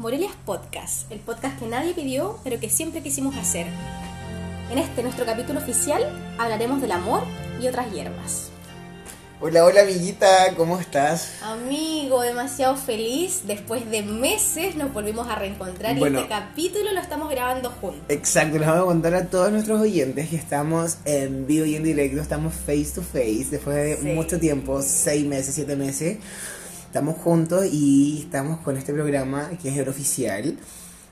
Morelias Podcast, el podcast que nadie pidió, pero que siempre quisimos hacer. En este, nuestro capítulo oficial, hablaremos del amor y otras hierbas. Hola, hola amiguita, ¿cómo estás? Amigo, demasiado feliz. Después de meses nos volvimos a reencontrar Bueno. y este capítulo lo estamos grabando juntos. Exacto, les vamos a contar a todos nuestros oyentes que estamos en vivo y en directo, estamos face to face, después de Sí. mucho tiempo, seis meses, siete meses, estamos juntos y estamos con este programa que es el oficial,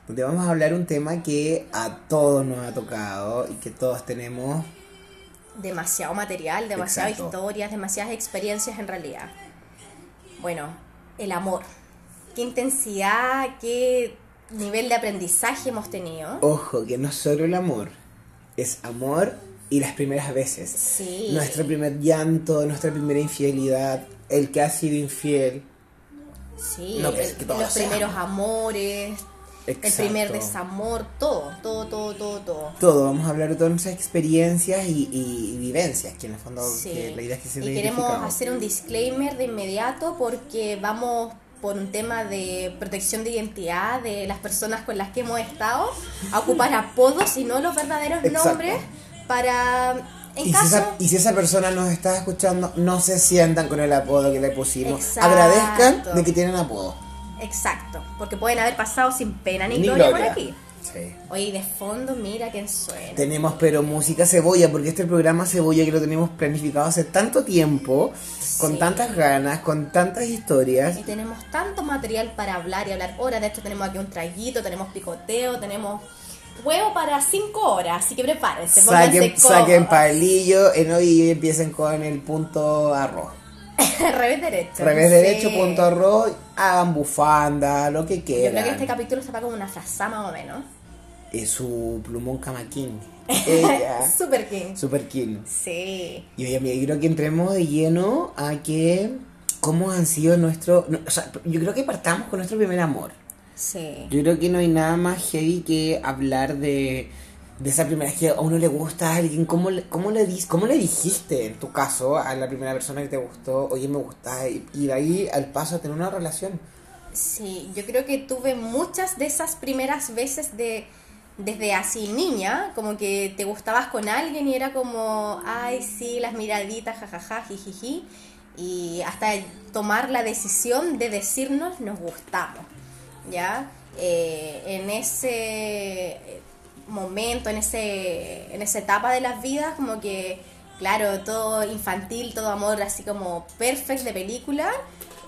donde vamos a hablar un tema que a todos nos ha tocado y que todos tenemos Demasiado material, demasiadas Exacto. historias, demasiadas experiencias en realidad. Bueno, el amor. Qué intensidad, qué nivel de aprendizaje hemos tenido. Ojo, que no solo el amor, es amor y las primeras veces. Sí. Nuestro primer llanto, nuestra primera infidelidad, el que ha sido infiel. Sí, No, que- el- que todos los sean. primeros amores, el primer desamor, todo, todo, todo, todo, todo. Todo, vamos a hablar de todas nuestras experiencias y, y- y vivencias, que en el fondo Sí. que la idea es que se y queremos hacer un disclaimer de inmediato porque vamos por un tema de protección de identidad de las personas con las que hemos estado a ocupar apodos y no los verdaderos Exacto. nombres para en y, si esa, y si esa persona nos está escuchando, no se sientan con el apodo que le pusimos. Exacto. Agradezcan de que tienen apodo. exacto porque pueden haber pasado sin pena ni, Ni gloria, gloria. por aquí Sí. oye de fondo mira quién suena Tenemos pero música cebolla, porque este programa cebolla que lo tenemos planificado hace tanto tiempo, con tantas ganas, con tantas historias. Y tenemos tanto material para hablar y hablar horas. De hecho, tenemos aquí un traguito, tenemos picoteo, tenemos huevo para cinco horas. Así que prepárense, Saquen, saquen palillo hoy y empiecen con el punto arroz. Revés derecho. Revés Sí. derecho, punto arroz, hagan bufanda, lo que Yo quieran. creo que este capítulo se va como una frazada más o menos. Es su plumón camaquín. Ella, Super King. super kill. Sí. Y oye, amiga, yo creo que entremos de lleno a que. ¿Cómo han sido nuestro.? no, o sea, yo creo que partamos con nuestro primer amor. Sí. Yo creo que no hay nada más heavy que hablar de, de esa primera vez que a uno le gusta a alguien. ¿Cómo le, cómo, le, ¿Cómo le dijiste, en tu caso, a la primera persona que te gustó, oye, me gusta? Y, y de ahí al paso a tener una relación. Sí, yo creo que tuve muchas de esas primeras veces de desde así niña, como que te gustabas con alguien y era como, ay, sí, las miraditas, jajaja, jijiji, y hasta tomar la decisión de decirnos nos gustamos, ¿ya? Eh, en ese momento, en, ese, en esa etapa de las vidas, como que, claro, todo infantil, todo amor así como perfect de película.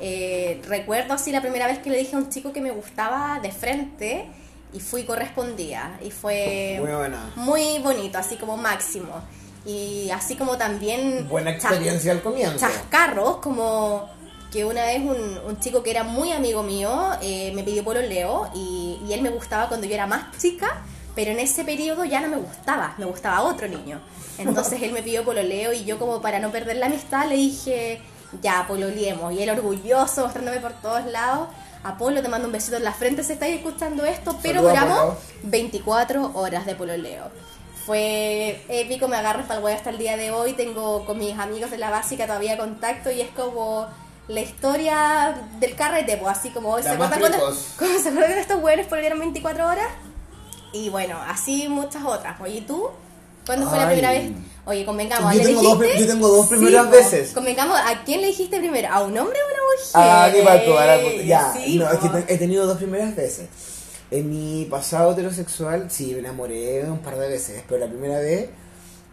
Eh, recuerdo así la primera vez que le dije a un chico que me gustaba de frente y fui correspondida y fue Muy buena. muy bonito, así como máximo. Y así como también... Buena chas- experiencia al comienzo. chascarros, como que una vez un, un chico que era muy amigo mío eh, me pidió pololeo y, y él me gustaba cuando yo era más chica, pero en ese periodo ya no me gustaba, me gustaba otro niño. Entonces él me pidió pololeo y yo como para no perder la amistad le dije, ya, pololeemos. Y él orgulloso, mostrándome por todos lados. Apolo, te mando un besito en la frente si estáis escuchando esto, pero duramos Apolo. 24 horas de pololeo. Fue épico, me agarro para el huevo hasta el día de hoy. Tengo con mis amigos de la básica todavía contacto y es como la historia del carrete, pues así como hoy se acuerdan cuando, precoz. cuando se acuerdan de estos hueones pololearon 24 horas. Y bueno, así muchas otras. Oye, ¿y tú? ¿Cuándo fue la Ay. primera vez? Oye, convengamos, Yo ¿le tengo dos dijiste? pri- yo tengo dos primeras po. veces. Convengamos, ¿a quién le dijiste primero? ¿A un hombre o a una mujer? Ah, qué pato, ahora, pues, ya. Sí, no, es que te- he tenido dos primeras veces. En mi pasado heterosexual, sí, me enamoré un par de veces, pero la primera vez,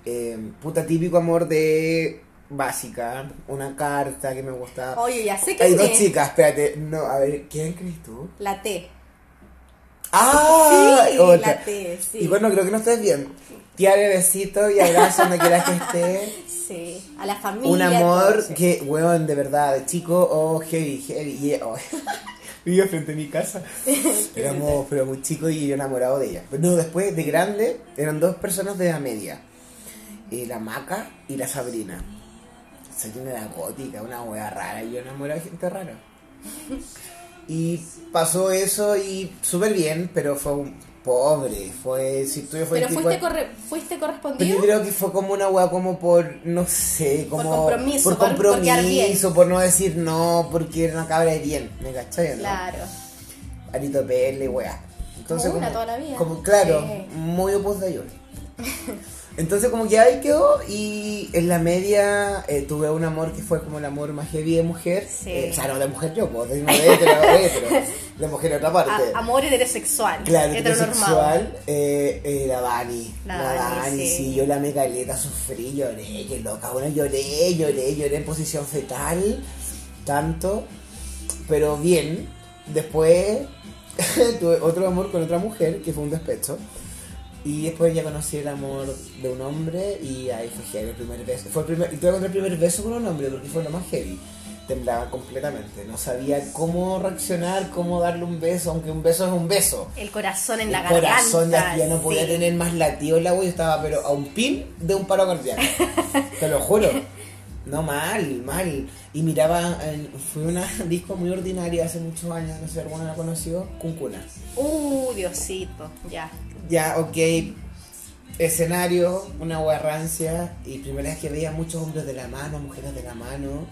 eh, puta típico amor de básica, una carta que me gustaba. Oye, ya sé que Hay dos chicas, espérate, no, a ver, ¿quién crees tú? La T. ¡Ah! Sí, otra. la T, sí. Y bueno, creo que no estés bien. Tiare, besito y abrazo donde quieras que esté. Sí, a la familia. Un amor todo, que, weón, de verdad, chico, oh, heavy, heavy. Y, oh, vivía frente a mi casa. Éramos, pero muy chicos y yo enamorado de ella. Pero no, después, de grande, eran dos personas de la media. Eh, la Maca y la Sabrina. Sabrina era gótica, una wea rara. Y yo enamorado de gente rara. Y pasó eso y súper bien, pero fue un pobre. Fue, si tú fue Pero fuiste, corre- fuiste pero correspondido. yo creo que fue como una weá como por, no sé, Por como... compromiso, Por por- por compromiso, por no decir no, porque era una cabra de bien, ¿me cachai? no? Claro. Arito Pele, weá. Entonces, Como una toda la vida. Como, claro, Sí. muy opus de Yuri. Entonces como que ahí quedó y en la media eh, tuve un amor que fue como el amor más heavy de mujer. Sí. Eh, o sea, no de mujer yo, pues, de, de de mujer otra parte. A- amor heterosexual. Claro, heterosexual, eh, eh, la Dani. La La, Dani, Dani, sí. sí. yo la megaleta sufrí, lloré, qué loca, bueno, lloré, lloré, lloré en posición fetal, tanto, pero bien. Después tuve otro amor con otra mujer, que fue un despecho. Y después ya conocí el amor de un hombre y ahí fue heavy el primer beso. Fue el primer, y tuve el primer beso con un hombre porque fue lo más heavy. Temblaba completamente, no sabía cómo reaccionar, cómo darle un beso, aunque un beso es un beso. El corazón en la El garganta. corazón ya, no podía sí. tener más latido el agua y estaba pero a un pin de un paro cardíaco. Te lo juro. No, mal, mal. Y miraba, en- fue una disco muy ordinaria hace muchos años, no sé si alguno la conoció, Cuncuna. Uh, Diosito, ya. Ya, ok. Escenario, una hueá rancia y primera vez que veía muchos hombres de la mano, mujeres de la mano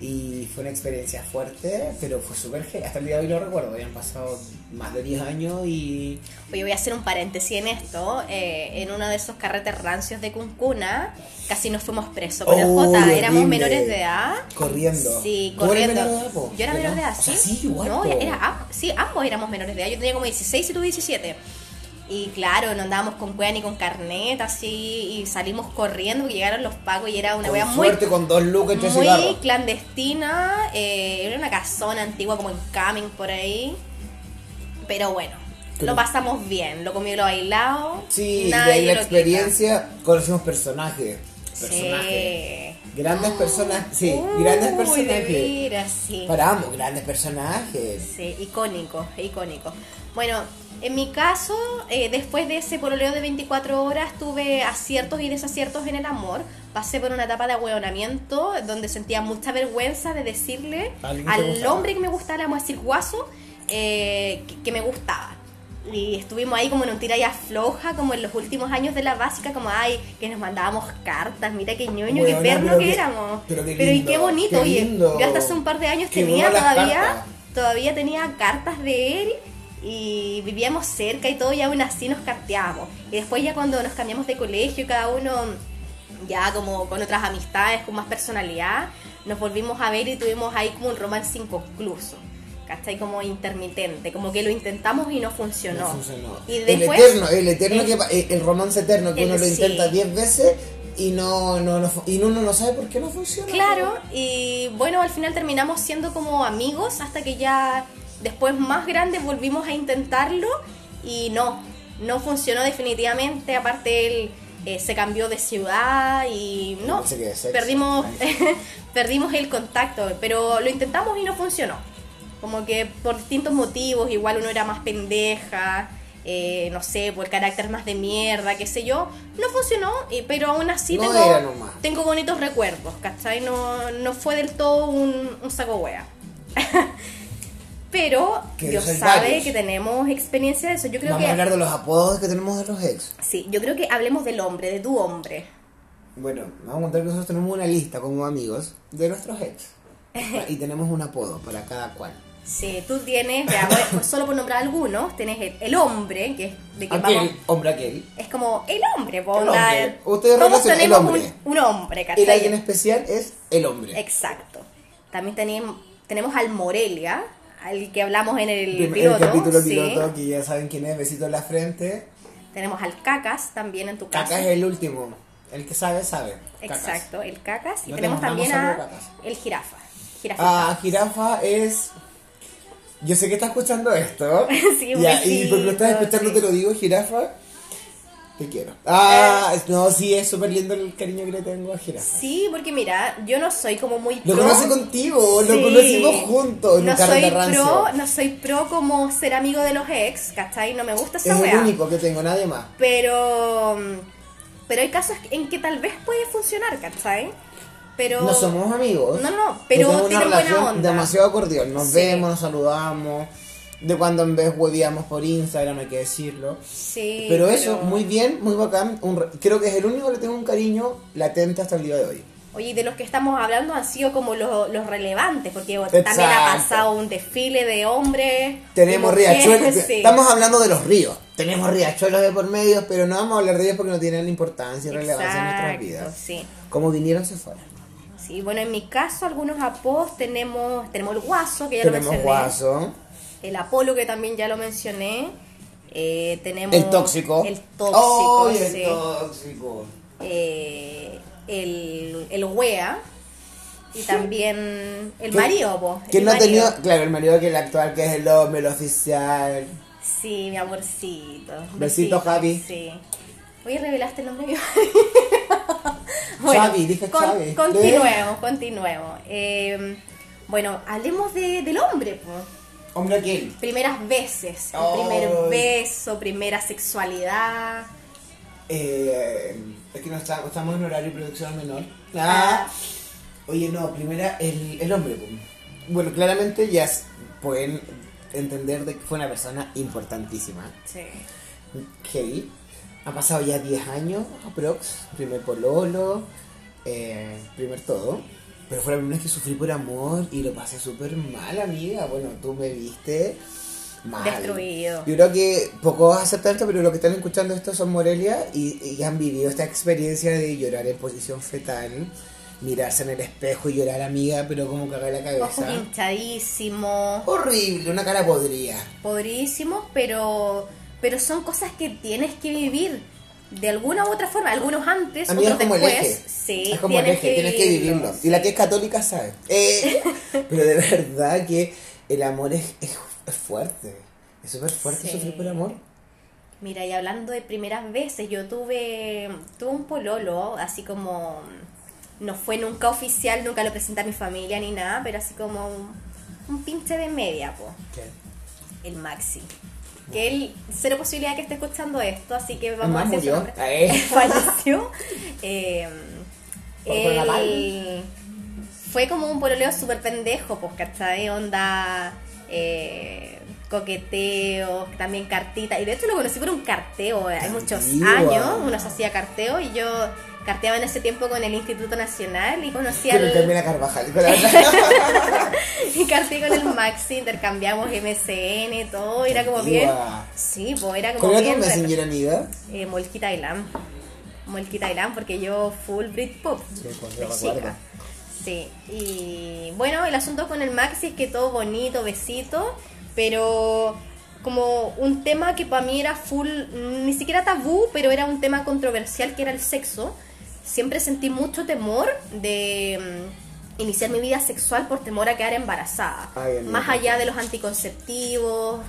y fue una experiencia fuerte, pero fue súper. Hasta el día de hoy lo recuerdo, habían pasado más de 10 años y Oye, voy a hacer un paréntesis en esto. Eh, en uno de esos carretes rancios de Cuncuna, casi nos fuimos presos con el Oh, J. Éramos horrible. menores de edad. corriendo. Sí, ¿Tú eres corriendo. menor de edad? Yo era menor de edad, O sí. sea, sí, igual, No, era, sí, ambos éramos menores de edad. Yo tenía como 16 y tú 17. Y claro, no andábamos con cueva ni con carnet, así, y salimos corriendo porque llegaron los pagos y era una Con wea muy suerte, con dos lucas y muy cigarros. clandestina, eh, era una casona antigua como en Camin por ahí. Pero bueno, lo pasamos bien, lo comió lo bailado. Sí, y de ahí la experiencia, conocimos personajes. Personajes. Sí. Grandes personas, sí, Uy, grandes de personajes. veras, sí. Paramos, grandes personajes. Sí, icónico, icónico. Bueno, en mi caso, eh, después de ese pololeo de 24 horas, tuve aciertos y desaciertos en el amor. Pasé por una etapa de ahueonamiento donde sentía mucha vergüenza de decirle ¿Alguien que te al gustaba? hombre que me gustaba, vamos a decir guaso, eh, que, que me gustaba. Y estuvimos ahí como en un tira y afloja, como en los últimos años de la básica, como ay, que nos mandábamos cartas, mira qué ñoño, qué perno que éramos. pero qué y qué bonito, qué oye. lindo. Yo hasta hace un par de años tenía todavía cartas. todavía tenía cartas de él y vivíamos cerca y todo y aún así nos carteábamos. Y después ya cuando nos cambiamos de colegio, cada uno ya como con otras amistades, con más personalidad, nos volvimos a ver y tuvimos ahí como un romance inconcluso. ¿Cachai? Como intermitente, como que lo intentamos y no funcionó. No funcionó. Y el después, eterno, el eterno el- que pa- el, romance eterno que el- uno lo intenta 10 veces y no, no, no y uno no sabe por qué no funciona. Claro, y bueno, al final terminamos siendo como amigos hasta que ya después más grandes volvimos a intentarlo y no, no funcionó definitivamente. Aparte él eh, se cambió de ciudad y no, perdimos, perdimos el contacto, pero lo intentamos y no funcionó. Como que por distintos motivos, igual uno era más pendeja, eh, no sé, por carácter más de mierda, qué sé yo, no funcionó, pero aún así No tengo, tengo bonitos recuerdos, ¿cachai? No, no fue del todo un, un saco wea. pero Que Dios sabe varios. que tenemos experiencia de eso. Yo creo Vamos a hablar de los apodos que tenemos de los ex. sí, yo creo que hablemos del hombre, de tu hombre. Bueno, vamos a contar que nosotros tenemos una lista como amigos de nuestros ex. y tenemos un apodo para cada cual. Sí, tú tienes, veamos, pues solo por nombrar algunos, tenés el, el hombre, que es de que Aquel, vamos, hombre aquel. es como el hombre, po, El hombre. Ustedes todos relacionan el tenemos hombre. Un, un hombre, El ¿cachai? alguien especial es el hombre. Exacto. También tenemos, tenemos al Morelia, al que hablamos en el piloto. el capítulo sí. piloto, que ya saben quién es, besito en la frente. Tenemos al Cacas también en tu casa. Caca es el último. El que sabe, sabe. Cacas. Exacto, el Cacas. Y No tenemos también a Cacas. el Jirafa. Jirafa. Ah, jirafa es. Yo sé que estás escuchando esto. Sí, Ya, y porque lo estás escuchando sí. te lo digo, jirafa. Te quiero. Ah, no, sí, es súper lindo el cariño que le tengo a jirafa. Sí, porque mira, yo no soy como muy Lo pro. conocí contigo, lo conocimos juntos no soy pro, no soy pro como ser amigo de los ex, ¿cachai? No me gusta esa es el weá. único que tengo, nadie más. Pero pero hay casos en que tal vez puede funcionar, ¿cachai? Pero No somos amigos. No, no, pero tenemos una tienen buena relación onda. demasiado cordial. Nos Sí. vemos, nos saludamos. De cuando en vez huevíamos por Instagram, hay que decirlo. Sí, pero eso, muy bien, muy bacán. Un re- creo que es el único que le tengo un cariño latente hasta el día de hoy. Oye, y de los que estamos hablando han sido como los, los relevantes, porque también ha pasado un desfile de hombres. Tenemos riachuelos. sí. Estamos hablando de los ríos. Tenemos riachuelos de por medio, pero no vamos a hablar de ellos porque no tienen importancia y relevancia en nuestras vidas. Sí. Como vinieron, se fueron. Sí, bueno, en mi caso, algunos apodos tenemos, tenemos el guaso, que ya lo mencioné. guaso. El Apolo, que también ya lo mencioné. Eh, tenemos El tóxico. El tóxico, ¡Ay, el sí. tóxico! Eh, el, el wea. Y también el ¿Quién- marido, po, ¿Quién no ha tenido, claro, el marido que el actual, que es el hombre, el oficial? Sí, mi amorcito. Besito, Javi. Sí. Oye, revelaste el nombre de mi Xavi, dije Xavi. Continuemos, continuemos. Eh, bueno, hablemos de, del hombre, po. Hombre aquel. Primeras veces, primer beso, primera sexualidad. Eh, es que no estamos, estamos en horario de producción menor. Ah. Oye, no, primera, el, el hombre. pues. Bueno, claramente ya pueden entender de que fue una persona importantísima. Sí. Heavy. Ha pasado ya 10 años, aprox. Primer pololo, eh, primer todo. Pero fue la primera vez que sufrí por amor y lo pasé súper mal, amiga. Bueno, tú me viste mal. Destruido. Yo creo que pocos aceptan esto, pero los que están escuchando esto son Morelia y, y han vivido esta experiencia de llorar en posición fetal, mirarse en el espejo y llorar, amiga, pero como cagar la Ojos cabeza. hinchadísimos, Horrible, una cara podrida. podridísimos, pero, pero son cosas que tienes que vivir de alguna u otra forma. Algunos antes, otros como el después. eje. Sí, es como el tienes eje, tienes que vivirlo. Y la que es católica sabe. Eh, pero de verdad que el amor es, es, es fuerte. Es súper fuerte Sí. sufrir por amor. Mira, y hablando de primeras veces, yo tuve, tuve un pololo, así como, no fue nunca oficial, nunca lo presenté a mi familia ni nada, pero así como un, un pinche de media, po, el Maxi. Que él, cero posibilidad que esté escuchando esto, así que vamos a decir murió. Eh. Falleció. Eh, él- fue como un pololeo súper pendejo, pues, ¿cachai? Onda, eh, coqueteo, también cartita. Y de hecho lo conocí por un carteo, hay muchos años, uno se hacía carteo y yo carteaba en ese tiempo con el Instituto Nacional y conocí Con el al... Carvajal. con la- y carteé con el Maxi, intercambiamos MSN y todo, era como bien... Sí, pues era como ¿Cuál era tu bien... messenger, amiga? Eh, Molquita Island. Molquita Island porque yo full Britpop. Sí, chica. Sí, y bueno, el asunto con el Maxi es que todo bonito, besito, pero como un tema que para mí era full, ni siquiera tabú, pero era un tema controversial que era el sexo. Siempre sentí mucho temor de mm, iniciar mi vida sexual por temor a quedar embarazada. Ay. Más allá de los anticonceptivos,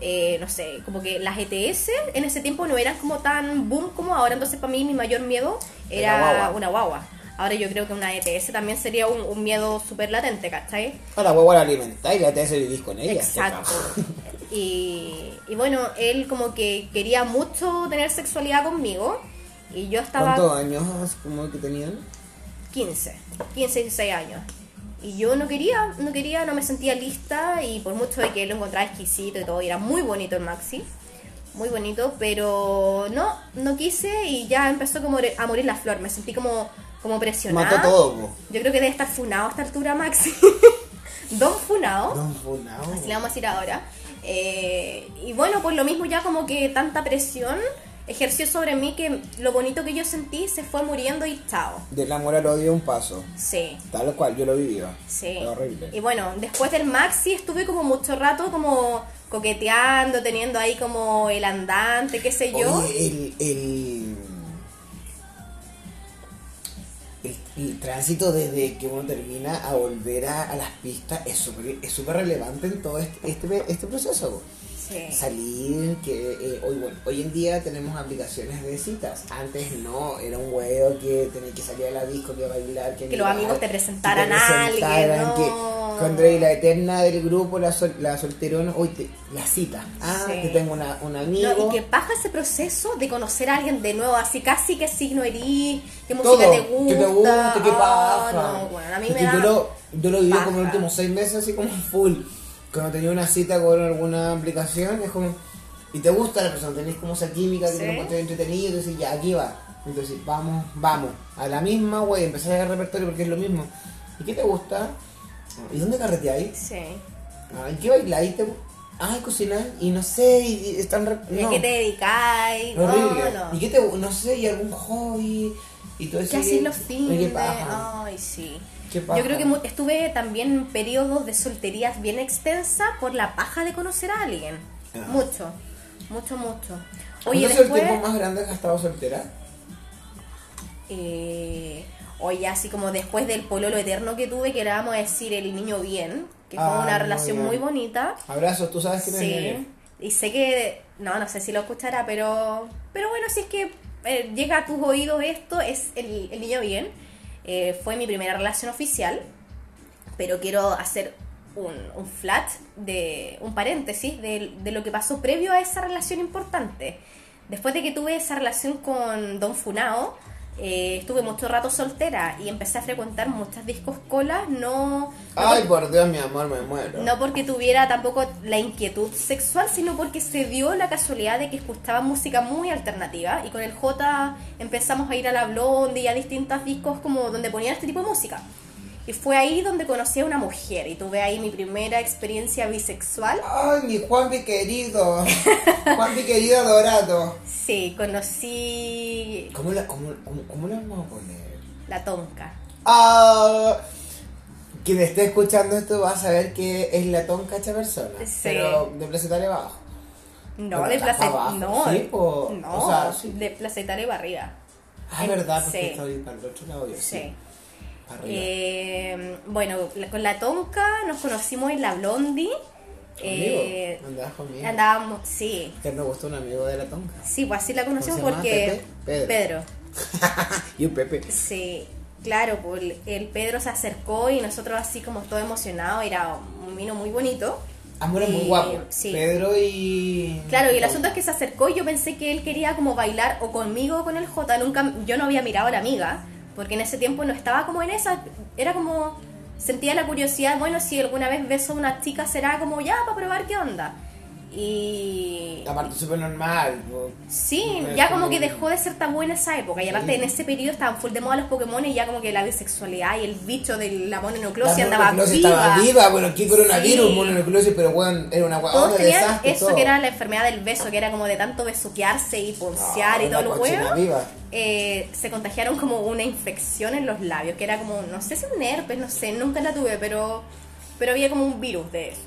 eh, no sé, como que las ETS en ese tiempo no eran como tan boom como ahora, entonces para mí mi mayor miedo era guagua. una guagua. Ahora yo creo que una ETS también sería un, un miedo súper latente, ¿cachai? A la huevo la alimentáis y la te hace vivir con ella. Exacto. Y, y bueno, él como que quería mucho tener sexualidad conmigo y yo estaba ¿Cuántos años como que tenían? 15, 15, 16 años. Y yo no quería, no quería, no me sentía lista y por mucho de que él lo encontraba exquisito y todo, y era muy bonito el Maxi, muy bonito, pero no, no quise y ya empezó como a morir la flor, me sentí como, como presionada. Mató todo, po. Yo creo que debe estar funado a esta altura Maxi. Don funado. Don Funao. Así le vamos a decir ahora. Eh, y bueno, pues lo mismo ya como que tanta presión ejerció sobre mí que lo bonito que yo sentí se fue muriendo y chao. Del amor al odio un paso. Sí, Tal cual, yo lo vivía. sí. Fue horrible. Y bueno, después del maxi estuve como mucho rato como coqueteando, teniendo ahí como el andante, qué sé yo. Oye, el, el, el, tránsito desde que uno termina a volver a, las pistas es súper es súper relevante en todo este, este, este proceso. Sí. Salir, que eh, hoy, bueno, hoy en día tenemos aplicaciones de citas. Antes no, era un huevo que tenía que salir a la disco, que bailar, que, Que los amigos te que presentaran a alguien, presentaran, ¿no? que cuando la eterna del grupo, la, sol- la solterona, hoy te, la cita. Ah, Sí. que tengo una, un amigo. No, y que pasa ese proceso de conocer a alguien de nuevo, así casi que signo erí, qué música te gusta. que te guste, que Ah, pasa. no, bueno, a mí me da... yo lo, yo lo viví como los últimos seis meses así como full. Cuando tenía una cita con alguna aplicación, es como, y te gusta la persona, tenés como esa química que Sí. te encuentras entretenido, y decís, ya, aquí va. Entonces, vamos, vamos, a la misma, güey, empezar a hacer repertorio porque es lo mismo. ¿Y qué te gusta? ¿Y dónde carreteáis? Sí. Ay, ¿Qué bailáis? ¿Te... Ay, cocinar. Y no sé, y, y están... re- ¿Y no. qué te dedicáis? No, no. ¿Y qué te, no sé, y algún hobby? Y todo eso. ¿Qué hacís los fines? Ay, sí. Yo creo que mu- estuve también en periodos de solterías bien extensa por la paja de conocer a alguien. Ah. Mucho, mucho, mucho. ¿Cuándo Oye, es el después... tiempo más grande que has estado soltera? eh, oye, así como después del pololo eterno que tuve, que era, vamos a decir, el niño bien, que fue Ah, una muy relación bien. muy bonita. Abrazos, tú sabes quién es Sí, y sé que, no, no sé si lo escuchará, pero, pero bueno, si es que eh, llega a tus oídos esto, es el, el niño bien. Eh, fue mi primera relación oficial, pero quiero hacer un, un flat, de un paréntesis de, de lo que pasó previo a esa relación importante. Después de que tuve esa relación con Don Funao, eh, estuve mucho rato soltera y empecé a frecuentar muchas discos colas, no... no Ay, por Dios, mi amor, me muero. no porque tuviera tampoco la inquietud sexual, sino porque se dio la casualidad de que escuchaba música muy alternativa y con el J empezamos a ir a la Blondie y a distintos discos como donde ponían este tipo de música. Y fue ahí donde conocí a una mujer y tuve ahí mi primera experiencia bisexual. Ay, mi Juanpi querido. Juanpi querido dorado. Sí, conocí ¿Cómo la, cómo, cómo, cómo la vamos a poner? la tonca. Ah, quien esté escuchando esto va a saber que es la tonca esta persona. Sí. Pero de placetaria abajo. No, de abajo, no, sí, po. no, O sea, sí. de para arriba. Ah, En- verdad, porque sí. estoy para el otro lado yo. Sí. Eh, bueno, con la Tonka nos conocimos en la Blondie. Eh. ¿Andabas conmigo? andábamos, sí, Que me gustó un amigo de la tonca. sí, pues así la conocimos porque Pepe? Pedro. Pedro, y un Pepe. sí, claro, pues el- Pedro se acercó y nosotros así como todo emocionados, era un vino muy bonito. Amor es muy guapo. sí. Pedro y. Claro, y el asunto es que se acercó y yo pensé que él quería como bailar o conmigo o con el J. Nunca, yo no había mirado a la amiga, porque en ese tiempo no estaba como en esa. Era como. Sentía la curiosidad, bueno, si alguna vez beso a una chica será como ya para probar qué onda. Y. Aparte, súper normal. po. Sí, ya como como- que dejó de ser tabú en esa época. Y aparte Sí. en ese periodo estaban full de moda los Pokémon y ya como que la bisexualidad y el bicho de la mononucleosis andaba viva. estaba viva. Bueno, qué coronavirus, Sí. mononucleosis, pero bueno, era una hueá Todos tenían desastre. eso todo. que era la enfermedad del beso, que era como de tanto besuquearse y poncear Ah, y todo cochina huevo. eh, se contagiaron como una infección en los labios, que era como, no sé si un herpes, no sé, nunca la tuve, pero, pero había como un virus de eso.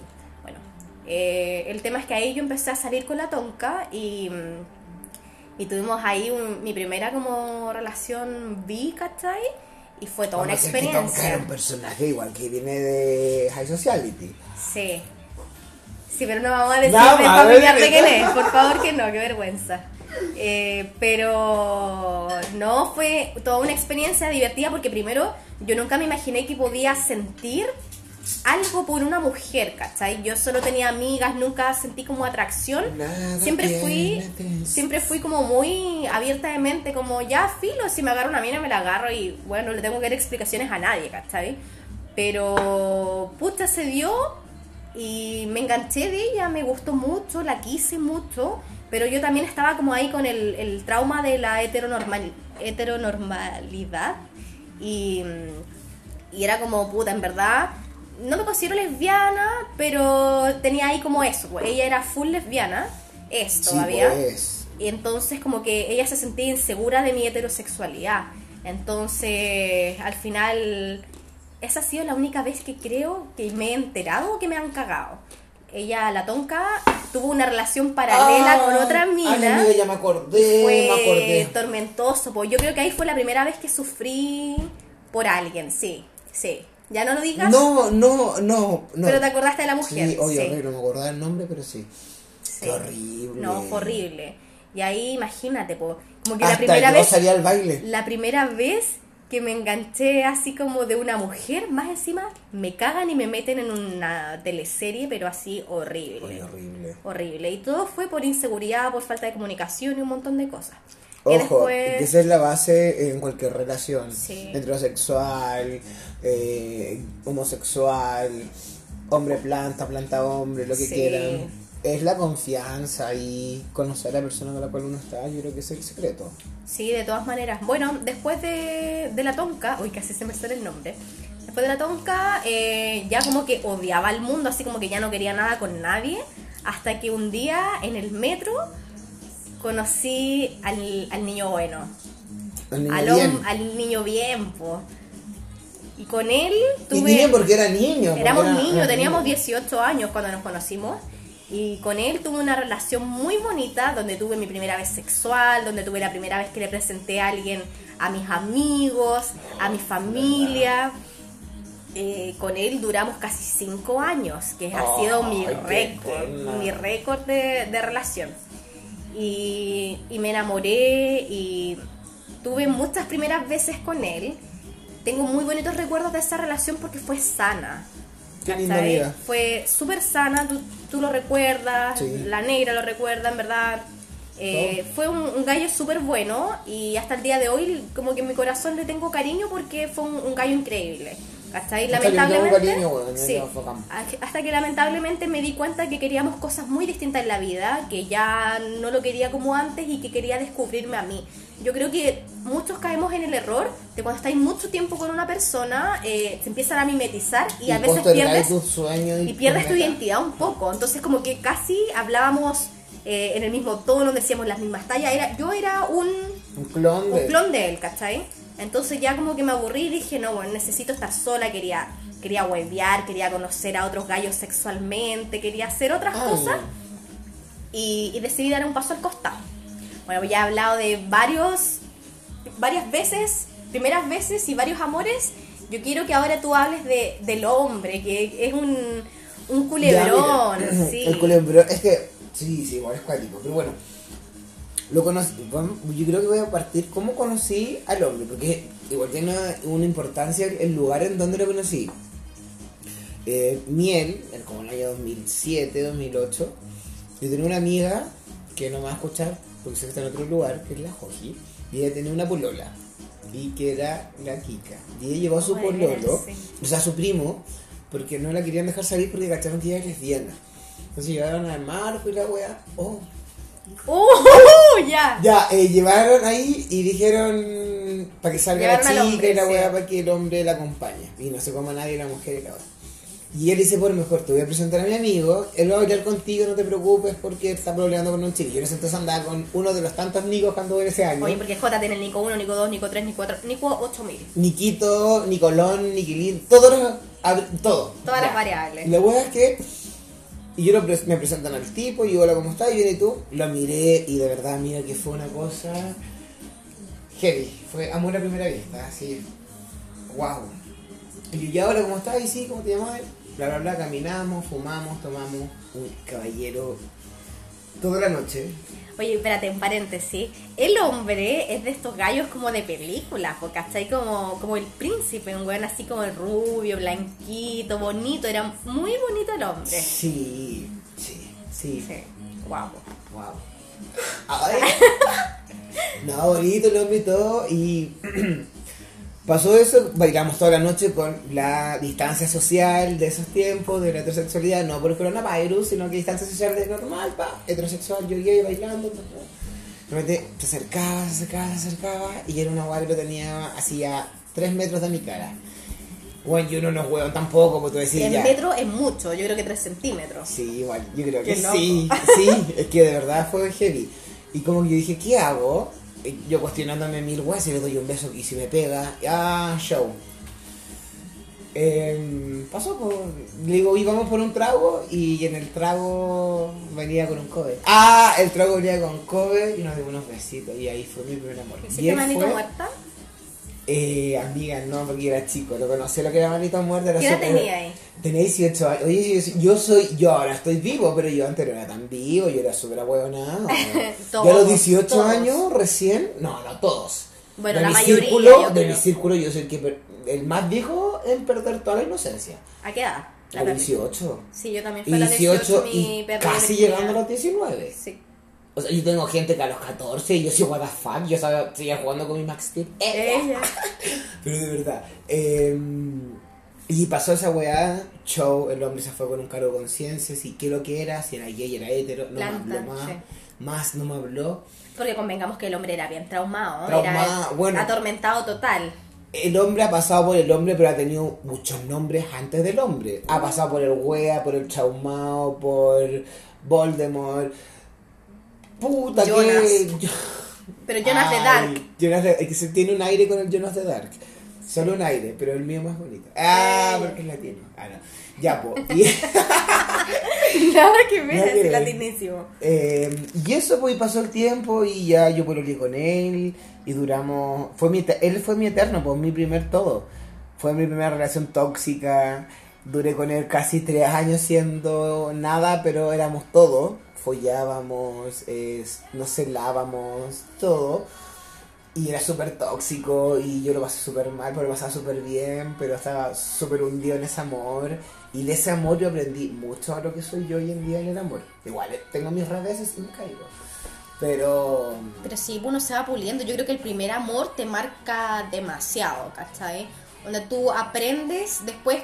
Eh, el tema es que ahí yo empecé a salir con la tonca y, mm, y tuvimos ahí un- mi primera como relación ¿cachai? Y fue toda una Vamos experiencia. era un personaje igual que viene de High Sociality. Sí. Sí, pero no vamos a decir No, de familiar de quién es. Por favor que no, qué vergüenza. Eh, pero no, fue toda una experiencia divertida porque primero yo nunca me imaginé que podía sentir algo por una mujer, ¿cachai? Yo solo tenía amigas, nunca sentí como atracción. Nada Siempre fui, siempre fui como muy abierta de mente, como ya filo, si me agarro una mina me la agarro y bueno, no le tengo que dar explicaciones a nadie, ¿cachai? Pero puta se dio y me enganché de ella, me gustó mucho, la quise mucho, pero yo también estaba como ahí con el, el trauma de la heteronormal, heteronormalidad y, y era como puta, en verdad no me considero lesbiana, pero tenía ahí como eso, pues, ella era full lesbiana, es Sí, todavía. pues. Y entonces como que ella se sentía insegura de mi heterosexualidad. Entonces, al final, esa ha sido la única vez que creo que me he enterado que me han cagado. Ella, la tonca, tuvo una relación paralela con otra Ay, mina. amiga, ya me acordé, fue me acordé. tormentoso. Pues yo creo que ahí fue la primera vez que sufrí por alguien, sí, sí. Ya no lo digas, No, no, no, no. pero te acordaste de la mujer. Sí, oye, sí. horrible, no me acordaba el nombre, pero sí. Sí. Qué horrible. No, horrible. Y ahí imagínate, po, como que la Hasta primera yo vez salí al baile. la primera vez que me enganché así como de una mujer, más encima me cagan y me meten en una teleserie, pero así horrible. Oye, horrible. Horrible. Y todo fue por inseguridad, por falta de comunicación y un montón de cosas. Ojo, después- que esa es la base en cualquier relación. Sí. Heterosexual, eh, homosexual, hombre planta, planta hombre, lo que Sí. quieran. es la confianza y conocer a la persona con la cual uno está, yo creo que es el secreto. Sí, de todas maneras. Bueno, después de, de la tonca, uy, casi se me sale el nombre. Después de la tonca, eh, ya como que odiaba al mundo, así como que ya no quería nada con nadie. Hasta que un día en el metro conocí al, al niño bueno. Al niño al, bien. al niño bien, po. Y con él Y tuve... niño porque era niño. Éramos era- niños, era teníamos niño. 18 años cuando nos conocimos. Y con él tuve una relación muy bonita, donde tuve mi primera vez sexual, donde tuve la primera vez que le presenté a alguien, a mis amigos, a mi familia. Eh, con él duramos casi 5 años, que ha sido mi récord, mi récord de, de relación. Y, y me enamoré y tuve muchas primeras veces con él. Tengo muy bonitos recuerdos de esa relación porque fue sana. Qué. Fue súper sana, tú, tú lo recuerdas, Sí. la negra lo recuerda, en verdad. Eh, fue un, un gallo súper bueno y hasta el día de hoy como que en mi corazón le tengo cariño porque fue un, un gallo increíble. Hasta tengo Lamentablemente, cariño, sí, hasta que lamentablemente me di cuenta que queríamos cosas muy distintas en la vida, que ya no lo quería como antes y que quería descubrirme a mí. Yo creo que muchos caemos en el error de cuando estáis mucho tiempo con una persona, eh, se empiezan a mimetizar y, a veces pierdes tus sueños y pierdes tu identidad un poco. Entonces como que casi hablábamos eh, en el mismo tono, decíamos las mismas tallas. Era, yo era un, Un clon de... un clon de él, ¿cachai? Entonces ya como que me aburrí y dije, no, bueno, necesito estar sola, quería, quería huevear, quería conocer a otros gallos sexualmente, quería hacer otras Ay. cosas y, y decidí dar un paso al costado. Bueno, ya he hablado de varios, varias veces, primeras veces y varios amores. Yo quiero que ahora tú hables de, del hombre, que es un, un culebrón, Ya, sí. El culebrón, es que, sí, sí, igual es cuático, pero bueno. Lo conocí, yo creo que voy a partir cómo conocí al hombre, porque igual tiene una, una importancia el lugar en donde lo conocí. Eh, Miel, como en el año 2007, 2008, yo tenía una amiga que no me va a escuchar porque sé que está en otro lugar, que es la Joji, y ella tenía una polola, y que era la Kika. Y ella llevó a su pololo, o sea, a su primo, porque no la querían dejar salir porque cacharon que ella era lesbiana. Entonces llevaron al marco y la wea, oh. ¡Uh! ya. Ya, eh, llevaron ahí y dijeron para que salga Llevaron la chica hombre, y la sí. wea para que el hombre la acompañe. Y no se coma nadie la mujer y la wea. Y él dice, por mejor, te voy a presentar a mi amigo, él va a bailar contigo, no te preocupes porque está problemando con un chico. Yo en ese entonces andaba con uno de los tantos nicos cuando en ese año. Oye, porque J tiene el Nico 1, Nico 2, Nico 3, Nico 4, Nico 8000. Niquito, Nicolón, Niquilín, todos los, todo. Todas Ya. las variables. Y la wea es que y yo lo me presentan al tipo, y hola, ¿cómo estás? Y viene tú, lo miré y de verdad, mira que fue una cosa heavy. Fue amor a primera vista, así. Wow. Y yo, ya, hola, ¿cómo estás? Y sí, ¿cómo te llamas? Bla, bla, bla, caminamos, fumamos, tomamos un caballero toda la noche. Oye, espérate, en paréntesis. El hombre es de estos gallos como de películas, porque ¿cachai? Como, como el príncipe, un weón así como el rubio, blanquito, bonito. Era muy bonito el hombre. Sí, sí, sí. Sí, guapo. Wow. Ay. No, bonito el hombre y todo. Y pasó eso, bailamos toda la noche con la distancia social de esos tiempos, de la heterosexualidad, no por coronavirus, sino que distancia social de normal, pa, heterosexual, yo gay bailando. De repente se acercaba, se acercaba, se acercaba, y era una guay que lo tenía así a 3 metros de mi cara. Bueno, yo no nos huevo tampoco, como tú decías. el ya. metro es mucho, yo creo que 3 centímetros. Sí, igual, yo creo que sí, sí, es que de verdad fue heavy. Y como que yo dije, ¿qué hago? Y Yo cuestionándome mil weas, si le doy un beso y si me pega, ah, show. Em, pasó, pues, le digo, y vamos por un trago, y en el trago venía con un cover. Ah, el trago venía con cover y nos dio unos besitos, y ahí fue mi primer amor. ¿Hiciste manito fue- muerta? eh, amiga, no, porque era chico, lo conocí lo que era manito muerto. era ¿Qué edad tenía ahí? Tenía 18 años. Oye, yo, soy, yo ahora estoy vivo, pero yo antes no era tan vivo, yo era súper ahueonado. Yo a los 18 todos. años recién, no, no todos. Bueno, de la mi mayoría, Círculo, de mi círculo yo soy el, que per- el más viejo en perder toda la inocencia. ¿A qué edad? La A perdí. 18. Sí, yo también Y fue a los 18 18 mi y casi llegando a los 19. Sí. O sea, yo tengo gente que a los 14 y yo soy what the fuck, yo estaba, seguía jugando con mi Max Steel. Pero de verdad. eh, Y pasó esa weá, show, el hombre se fue con un cargo de conciencia, si qué lo que era, si era gay, era hetero, no Planta, me habló más, sí. más no me habló. Porque convengamos que el hombre era bien traumado, Traumado, era bueno. atormentado total. El hombre ha pasado por el hombre, pero ha tenido muchos nombres antes del hombre. Ha pasado por el wea, por el chaumao, por Voldemort. Puta Jonas. que... Pero Jonas de Dark. Jonas de- que se tiene un aire con el Jonas de Dark. Solo un aire, pero el mío más bonito. Ah, porque es latino. Ah, no. Ya, pues. Nada que ver, es latinísimo. eh, y eso, pues, pasó el tiempo y ya yo pololeé con él y duramos... fue mi, Él fue mi eterno, pues, mi primer todo. Fue mi primera relación tóxica. Duré con él casi tres años siendo nada, pero éramos todo. Follábamos, eh, nos celábamos, todo. Y era súper tóxico y yo lo pasé súper mal, pero lo pasaba súper bien, pero estaba súper hundido en ese amor. Y de ese amor yo aprendí mucho a lo que soy yo hoy en día en el amor. Igual, eh, tengo mis reveses y me caigo. Pero... Pero sí, uno se va puliendo. Yo creo que el primer amor te marca demasiado, ¿cachai? Donde tú aprendes después,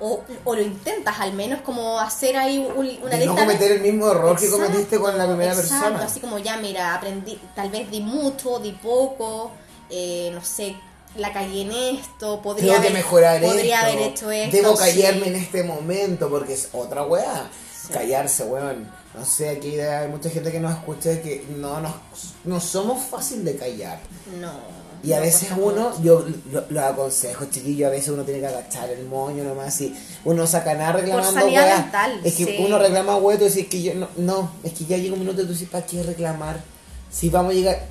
o, o lo intentas al menos, como hacer ahí un- una de no cometer el mismo error que cometiste con la primera exacto, persona. Así como ya, mira, aprendí, tal vez di mucho, di poco, eh, no sé, la cagué en esto, podría, Tengo que haber, mejorar podría esto. haber hecho esto. Debo sí. callarme en este momento porque es otra weá. Sí. Callarse, weón. No sé, aquí hay mucha gente que nos escucha que no, nos, no somos fácil de callar. No. Y a no, veces por uno, yo lo, lo aconsejo, chiquillo, a veces uno tiene que agachar el moño nomás y uno saca nada reclamando weá. mental, Es que sí. uno reclama weá, tú decís que yo, no, no, es que ya llega un minuto y tú dices, ¿para qué reclamar? Si vamos a llegar,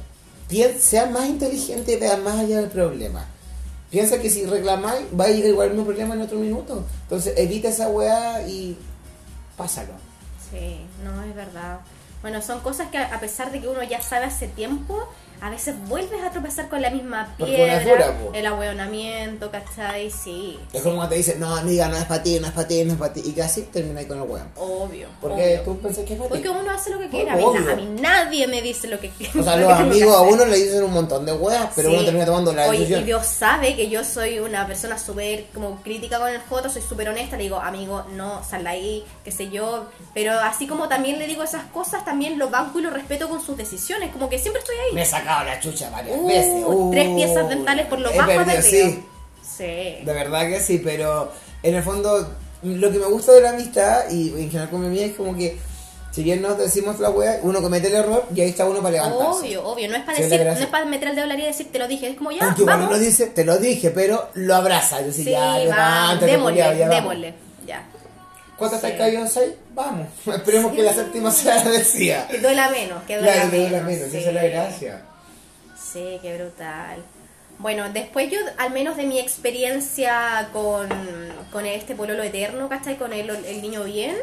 sea más inteligente y vea más allá del problema. Piensa que si reclamáis, va a llegar igual el mismo problema en otro minuto. Entonces evita esa weá y pásalo. No, es verdad. Bueno, son cosas que a pesar de que uno ya sabe hace tiempo, a veces vuelves a tropezar con la misma piedra, dura, el ahueonamiento, ¿cachai? Sí, Es como cuando te dicen, no amiga, no es para ti, no es para ti, no es para ti. Y casi termináis con el weón. obvio. Porque obvio. tú pensás que es para ti. Porque uno hace lo que quiere. A mí, a mí nadie me dice lo que quiere. O sea, lo los amigos a uno le dicen un montón de weas, pero Sí. uno termina tomando la Oye, decisión. y Dios sabe que yo soy una persona súper como crítica con el Joto, soy súper honesta, le digo, amigo, no, sal de ahí, qué sé yo. Pero así como también le digo esas cosas, también lo banco y lo respeto con sus decisiones. Como que siempre estoy ahí. Me sacado la chucha varias Uh, veces. Uh, tres piezas dentales por lo he bajo perdido, sí. Sí. De verdad que sí, pero en el fondo lo que me gusta de la amistad y en general con mi amiga es como que si bien nos decimos la wea, uno comete el error y ahí está uno para levantarse. Obvio, obvio. No es para Sí, decir, no es para meter el dedo en la herida y decir te lo dije, es como ya, Aunque vamos. uno dice, te lo dije, pero lo abraza. Yo sí, ya, levántate, démosle, ya démosle. Ya. ¿Cuántas Sí. caído? ¿Seis? Vamos. Esperemos Sí. que la séptima sea la decía. Que duela menos, que duela Claro, que menos. duela menos, esa es la gracia. Sí, qué brutal. Bueno, después yo, al menos de mi experiencia con, con este pololo eterno, ¿cachai? Con el, el niño bien,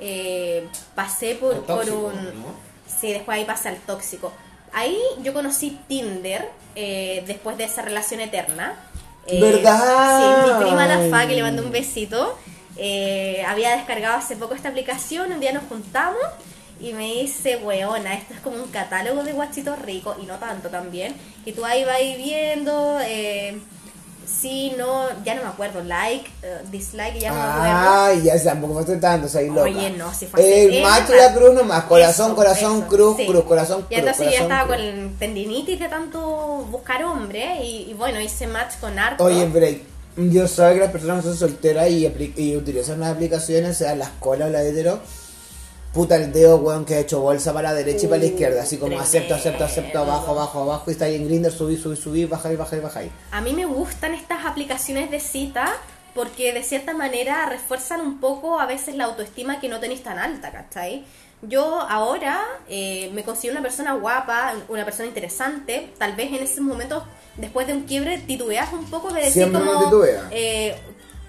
eh, pasé por, El por tóxico, un... ¿no? Sí, después ahí pasa el tóxico. Ahí yo conocí Tinder eh, después de esa relación eterna. Eh, ¿Verdad? Sí, mi prima la fa, que le mandó un besito, eh, había descargado hace poco esta aplicación, un día nos juntamos y me dice, weona, esto es como un catálogo de guachitos ricos, y no tanto también, que tú ahí vas viendo, eh, sí, no, ya no me acuerdo, like, eh, dislike, ya no me acuerdo. Ay, ya tampoco estoy dando, soy loca. Oye, no, si fue El macho y la cruz nomás, corazón, Eso, corazón, eso, cruz, sí. cruz, corazón, Y cruz. entonces yo estaba cruz. con tendinitis de tanto buscar hombre y, y bueno, hice match con harto. Oye, break. Yo sé que las personas son solteras y, y utilizan las aplicaciones, sea las colas o la hetero, puta el dedo, weón, que ha hecho bolsa para la derecha y para la Uh, izquierda. Así como acepto, acepto, acepto, abajo, abajo, abajo. Y está ahí en Grindr, subí, subí, subí, baja y baja y baja. A mí me gustan estas aplicaciones de cita porque de cierta manera refuerzan un poco a veces la autoestima que no tenéis tan alta, ¿cachai? Yo ahora eh, me considero una persona guapa, una persona interesante, tal vez en esos momentos, después de un quiebre, titubeas un poco de decir Siempre como, titubea. eh,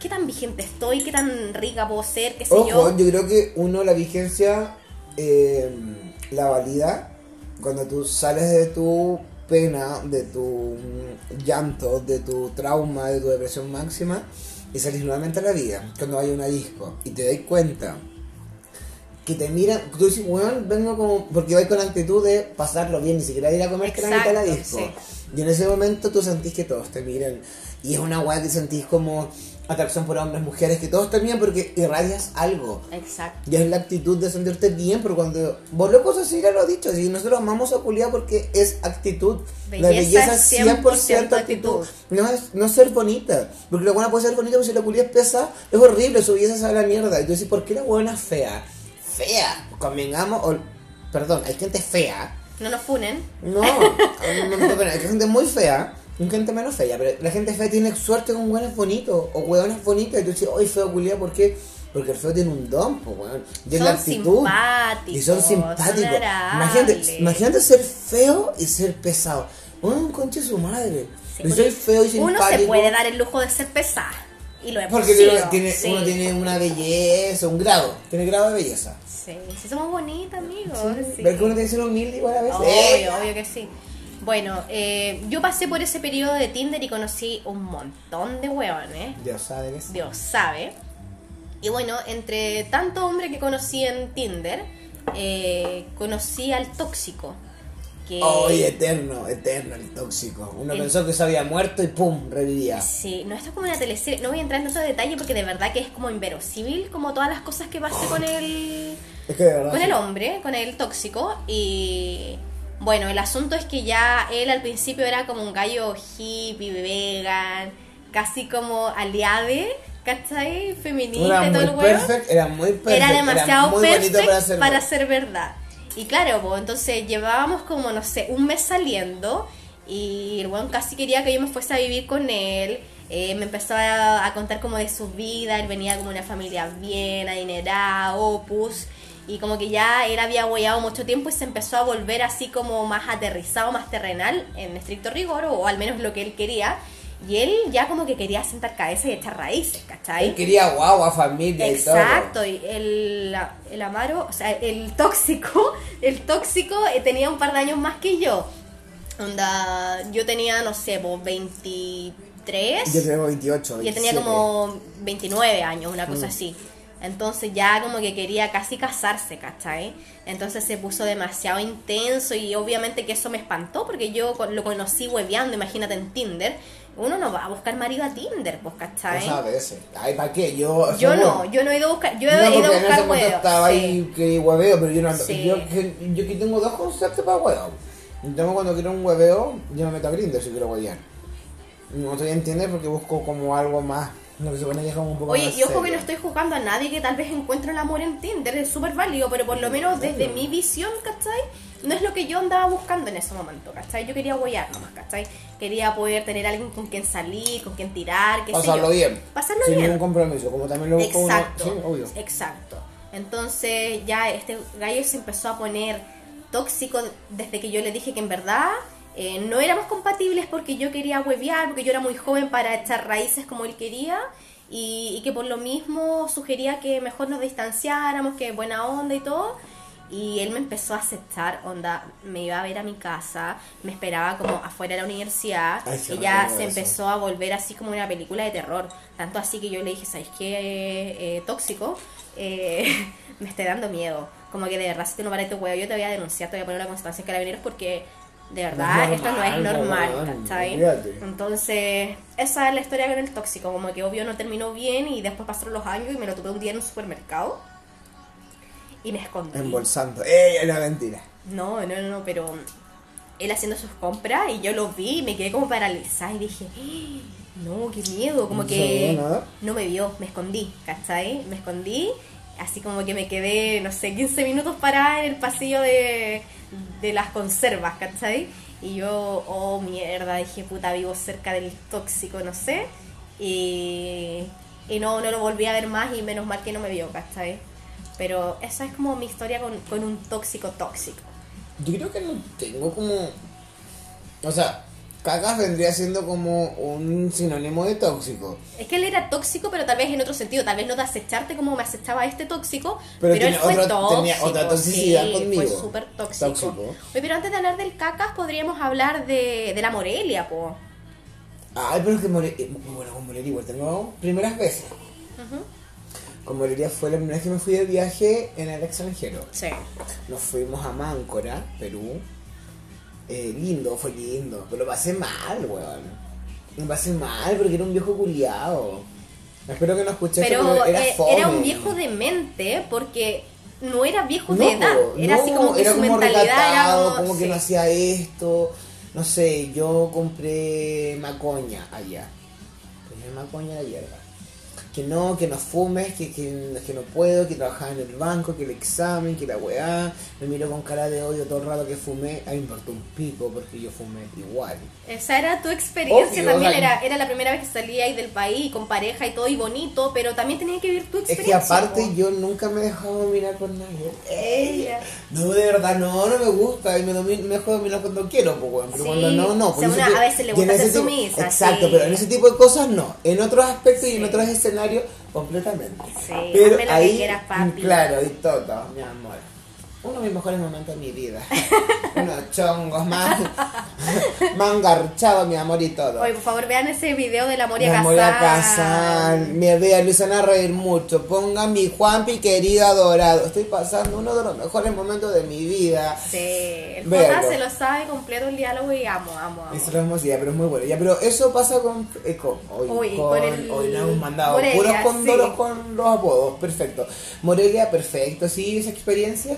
¿qué tan vigente estoy? ¿Qué tan rica puedo ser? ¿Qué sé Ojo, yo? yo creo que uno la vigencia eh, la valida cuando tú sales de tu pena, de tu llanto, de tu trauma, de tu depresión máxima y salís nuevamente a la vida cuando hay una disco y te das cuenta que te miran, tú dices, weón, vengo como, porque vais con la actitud de pasarlo bien, ni siquiera ir a comerte la mitad de la disco. sí. Y en ese momento tú sentís que todos te miran. Y es una weá que sentís como atracción por hombres, mujeres, que todos también porque irradias algo. Exacto. Y es la actitud de sentirte bien, pero cuando vos loco sí ya lo he dicho, si nosotros amamos a culiar porque es actitud. la Belleza es es 100%, 100% actitud. actitud. No es no ser bonita, porque la buena puede ser bonita, pero si la culia es pesa, es horrible, su belleza se va a la mierda. Y tú dices, ¿por qué la buena es fea? Fea, convengamos, o, perdón, hay gente fea. No nos funen. No, no, no, no, pero hay gente muy fea. Gente menos fea, pero la gente fea tiene suerte con hueones bonitos o hueones bonitas. Y tú dices, hoy feo culiado, ¿por qué? Porque el feo tiene un don, pues, weón. Y Son la actitud. Y son son simpáticos. agradables. imagínate, imagínate ser feo y ser pesado. Un conche su madre. Sí, Yo soy feo y simpático. Uno se puede dar el lujo de ser pesada. Y lo Porque uno tiene, sí. uno tiene una belleza, un grado. Tiene grado de belleza. Sí, sí somos bonitas, amigos. sí. Ver que uno tiene que ser humilde igual a veces. ¡Eh! Obvio, obvio que sí. Bueno, eh, yo pasé por ese periodo de Tinder y conocí un montón de hueones. Dios sabe que sí. Dios sabe. Y bueno, entre tanto hombre que conocí en Tinder, eh, conocí al tóxico. Que Ay, eterno, eterno el tóxico. Uno El- pensó que se había muerto y pum, revivía. Sí, no, esto es como una teleserie. No voy a entrar en tanto detalle porque de verdad que es como inverosímil, como todas las cosas que pasé con el, Es que de verdad. con sí. el hombre, con el tóxico. Y bueno, el asunto es que ya él al principio era como un gallo hippie, vegan, casi como aliade, ¿cachai? Feminista Era y todo el huevo. perfect, era muy perfect. era demasiado bonito perfect para ser para ser verdad. Y claro, pues, entonces llevábamos como, no sé, un mes saliendo y el weón casi quería que yo me fuese a vivir con él. Eh, me empezó a, a contar como de su vida, él venía como una familia bien, adinerada, opus. Y como que ya él había hueado mucho tiempo y se empezó a volver así como más aterrizado, más terrenal, en estricto rigor, o al menos lo que él quería. Y él ya como que quería sentar cabeza y echar raíces, ¿cachai? Él quería guagua, familia y todo. Exacto, y el, el Amaro, o sea, el tóxico, el tóxico eh, tenía un par de años más que yo. Onda, yo tenía, no sé, pues 23 Yo tengo 28. y él tenía 27. como 29 años, una Mm. cosa así. Entonces ya como que quería casi casarse, ¿cachai? Entonces se puso demasiado intenso y obviamente que eso me espantó porque yo lo conocí hueveando, imagínate en Tinder. Uno no va a buscar marido a Tinder, pues, ¿cachai? No sabe ese. Ay, ¿para qué? Yo, no, bueno. yo no he ido a buscar, yo No, he ido a en ese buscar momento huevos. estaba sí. ahí que hueveo, pero yo no ando- Sí. yo, que, yo que tengo dos conceptos para hueveo. Entonces cuando quiero un hueveo, yo me meto a Grindr si quiero huevear. No estoy a entender porque busco como algo más, que se pone ya como un poco Oye, más y ojo que serio. no estoy juzgando a nadie que tal vez encuentre el amor en Tinder, es súper válido, pero por lo menos desde mi visión, ¿cachai? No es lo que yo andaba buscando en ese momento, ¿cachai? Yo quería huellar nomás, ¿cachai? Quería poder tener alguien con quien salir, con quien tirar, sé Pasarlo yo. bien. Pasarlo Sin bien. ningún compromiso, como también lo busco uno. Exacto, Sí, obvio. exacto. Entonces ya este gallo se empezó a poner tóxico desde que yo le dije que en verdad eh, no éramos compatibles porque yo quería huevear, porque yo era muy joven para echar raíces como él quería y, y que por lo mismo sugería que mejor nos distanciáramos, que buena onda y todo. Y él me empezó a aceptar, onda, me iba a ver a mi casa, me esperaba como afuera de la universidad Ay, y ya se eso. empezó a volver así como una película de terror. Tanto así que yo le dije, ¿sabes qué? Eh, tóxico, eh, me está dando miedo. Como que de verdad, si tú no paras tu huevo, yo te voy a denunciar, te voy a poner una constancia en carabineros porque de verdad No es esto no es normal, ¿cachai? Entonces, esa es la historia con el tóxico. Como que obvio no terminó bien y después pasaron los años y me lo tuve un día en un supermercado y me escondí. Embolsando. ¡Ey! Era mentira. No, no, no, pero él haciendo sus compras y yo lo vi y me quedé como paralizada y dije, "Ah, no, qué miedo, como ¿No que no me vio, me escondí, ¿cachai? Me escondí, así como que me quedé, no sé, 15 minutos parada en el pasillo de, de las conservas, ¿cachai? Y yo, oh mierda, dije, puta, vivo cerca del tóxico, no sé, y, y no, no lo volví a ver más y menos mal que no me vio, ¿cachai? Pero esa es como mi historia con, con un tóxico tóxico. Yo creo que no tengo como. O sea, cacas vendría siendo como un sinónimo de tóxico. Es que él era tóxico, pero tal vez en otro sentido. Tal vez no de acecharte como me acechaba este tóxico, Pero pero, él fue otro- tóxico. tenía otra toxicidad sí, conmigo. Fue súper tóxico. Tóxico. Oye, pero antes de hablar del cacas, podríamos hablar de, de la Morelia, po. Ay, pero es que More- eh, bueno, con Morelia igual tengo primeras veces. Con Morelia fue la primera vez que me fui de viaje en el extranjero. Sí. Nos fuimos a Máncora, Perú. Eh, lindo, fue lindo. Pero lo pasé mal, weón. Me pasé mal porque era un viejo culiado. Espero que no escuches Pero era, eh, era un viejo de mente porque no era viejo No, de edad. Era así como que era su como mentalidad era como, como que sí. no hacía esto. No sé, yo compré macoña allá. Compré macoña hierba. Que no, que no fumes, que, que, que no puedo, que trabajaba en el banco, que el examen, que la weá. Me miro con cara de odio todo el rato que fumé. A mí me importó un pico porque yo fumé igual. Esa era tu experiencia Obvio, también, o sea, era, era la primera vez que salía ahí del país con pareja y todo y bonito, pero también tenía que vivir tu Es experiencia. que aparte po. yo nunca me he dejado dominar por nadie. Ella. No, de verdad, no, no me gusta. Y me, domi- me dejo dominar cuando quiero, pues, weón. Pero Sí, cuando no, no. o sea, porque una a veces le gusta ser sumisa, Exacto, sí. pero en ese tipo de cosas no. En otros aspectos y en Sí. otros escenarios, completamente. Sí, pero lo que ahí, quieras, papi. claro, y todo, mi amor. Uno de mis mejores momentos de mi vida. Unos chongos más, más engarchados, mi amor, y todo. Oye, por favor, vean ese video de la Moria Casal. voy a casar, me vean, Luis a reír mucho. Pongan mi Juanpi querido adorado. Estoy pasando uno de los mejores momentos de mi vida. Sí, el. Jota se lo sabe completo el diálogo y amo, amo, amo. Eso lo hemos ya, pero es muy bueno. Ya, pero eso pasa con. eh, con hoy, con, con el- hoy nos hemos mandado Morelia, puros condoros sí. con los apodos. Perfecto. Morelia, perfecto. Sí, esa experiencia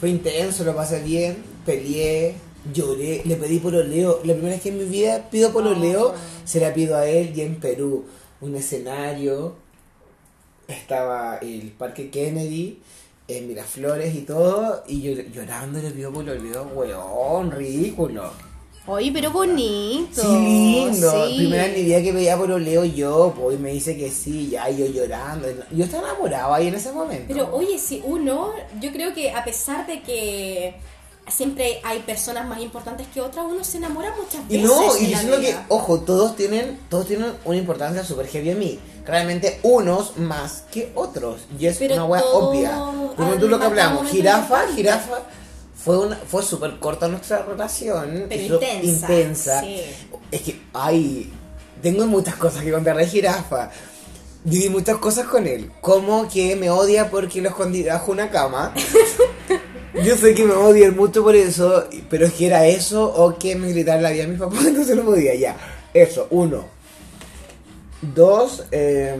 fue intenso, lo pasé bien. Peleé, lloré, le pedí por oleo. La primera vez que en mi vida pido por oleo, Ah. se la pido a él y en Perú. Un escenario. Estaba el Parque Kennedy. En Miraflores y todo, y yo llorando le pido por oleo, weón, ridículo. Oye, pero bonito. Sí, lindo. sí. Primera que veía por oleo yo, pues, y me dice que sí, ya, yo llorando. Yo estaba enamorado ahí en ese momento. Pero oye, si uno, yo creo que a pesar de que siempre hay personas más importantes que otras, uno se enamora muchas Y veces. no, y en la diciendo que, ojo, todos tienen, todos tienen una importancia súper heavy en mí. Claramente unos más que otros. Y es Pero una wea obvia. Como tú lo que hablamos, jirafa, jirafa. Fue una, fue súper corta nuestra relación. Pero intensa, intensa. sí. Es que, ay, tengo muchas cosas que contar de jirafa. Viví muchas cosas con él. Como que me odia porque lo escondí bajo una cama. Yo sé que me odian mucho por eso, pero es que era eso o que me gritaran la vida a mis papás, entonces no podía, ya. Eso, uno. Dos, eh,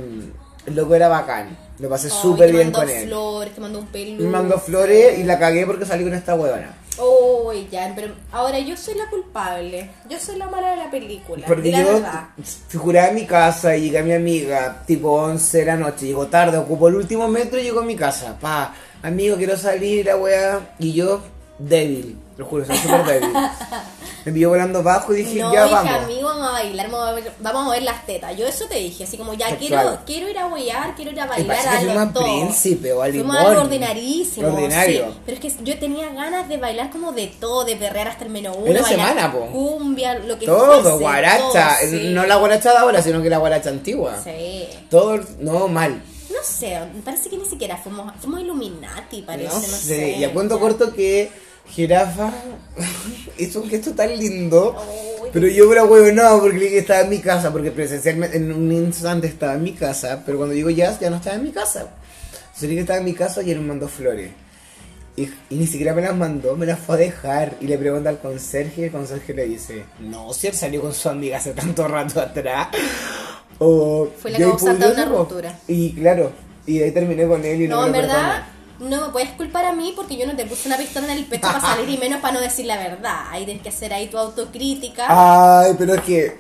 el loco era bacán. Lo pasé Ay, súper bien con él. flores, te mandó un peluche. Me mandó flores y la cagué porque salí con esta huevona. Uy, ya, pero ahora yo soy la culpable. Yo soy la mala de la película. Porque la yo verdad. figuraba en mi casa y llegué a mi amiga, tipo 11 de la noche, llegó tarde, ocupó el último metro y llegó a mi casa. Pa, amigo, quiero salir, la wea. Y yo, débil, lo juro, soy súper débil. Me pilló volando bajo y dije, No, ya hija, vamos. amigo, vamos a bailar, vamos a, ver, vamos a ver las tetas. Yo eso te dije, así como ya quiero, quiero ir a huear, quiero ir a bailar a fuimos lo a todo. Príncipe o a Fuimos Limón. a algo ordinarísimo, ordinario. sí. Pero es que yo tenía ganas de bailar como de todo, de perrear hasta el menos uno, Una semana, po. cumbia, lo que Todo, fuese, guaracha. todo, sí. No la guaracha de ahora, sino que la guaracha antigua. Sí. Todo, no, mal. No sé, parece que ni siquiera fuimos, fuimos Illuminati, parece, no, no, sé. sé. Y a cuento corto que Jirafa hizo un gesto tan lindo. Pero yo era huevo no, porque le dije que estaba en mi casa, porque presencialmente en un instante estaba en mi casa, pero cuando digo jazz ya no estaba en mi casa. Entonces dije que estaba en mi casa y él me mandó flores. Y, y ni siquiera me las mandó, me las fue a dejar. Y le pregunta al conserje y el conserje le dice, no, si él salió con su amiga hace tanto rato atrás. O, Fue la causante de una ruptura. Y claro, y de ahí terminé con él y no, No, en me lo verdad, perdoné. No me puedes culpar a mí porque yo no te puse una pistola en el pecho para salir y menos para no decir la verdad. Ahí tienes que hacer ahí tu autocrítica. Ay, pero es que.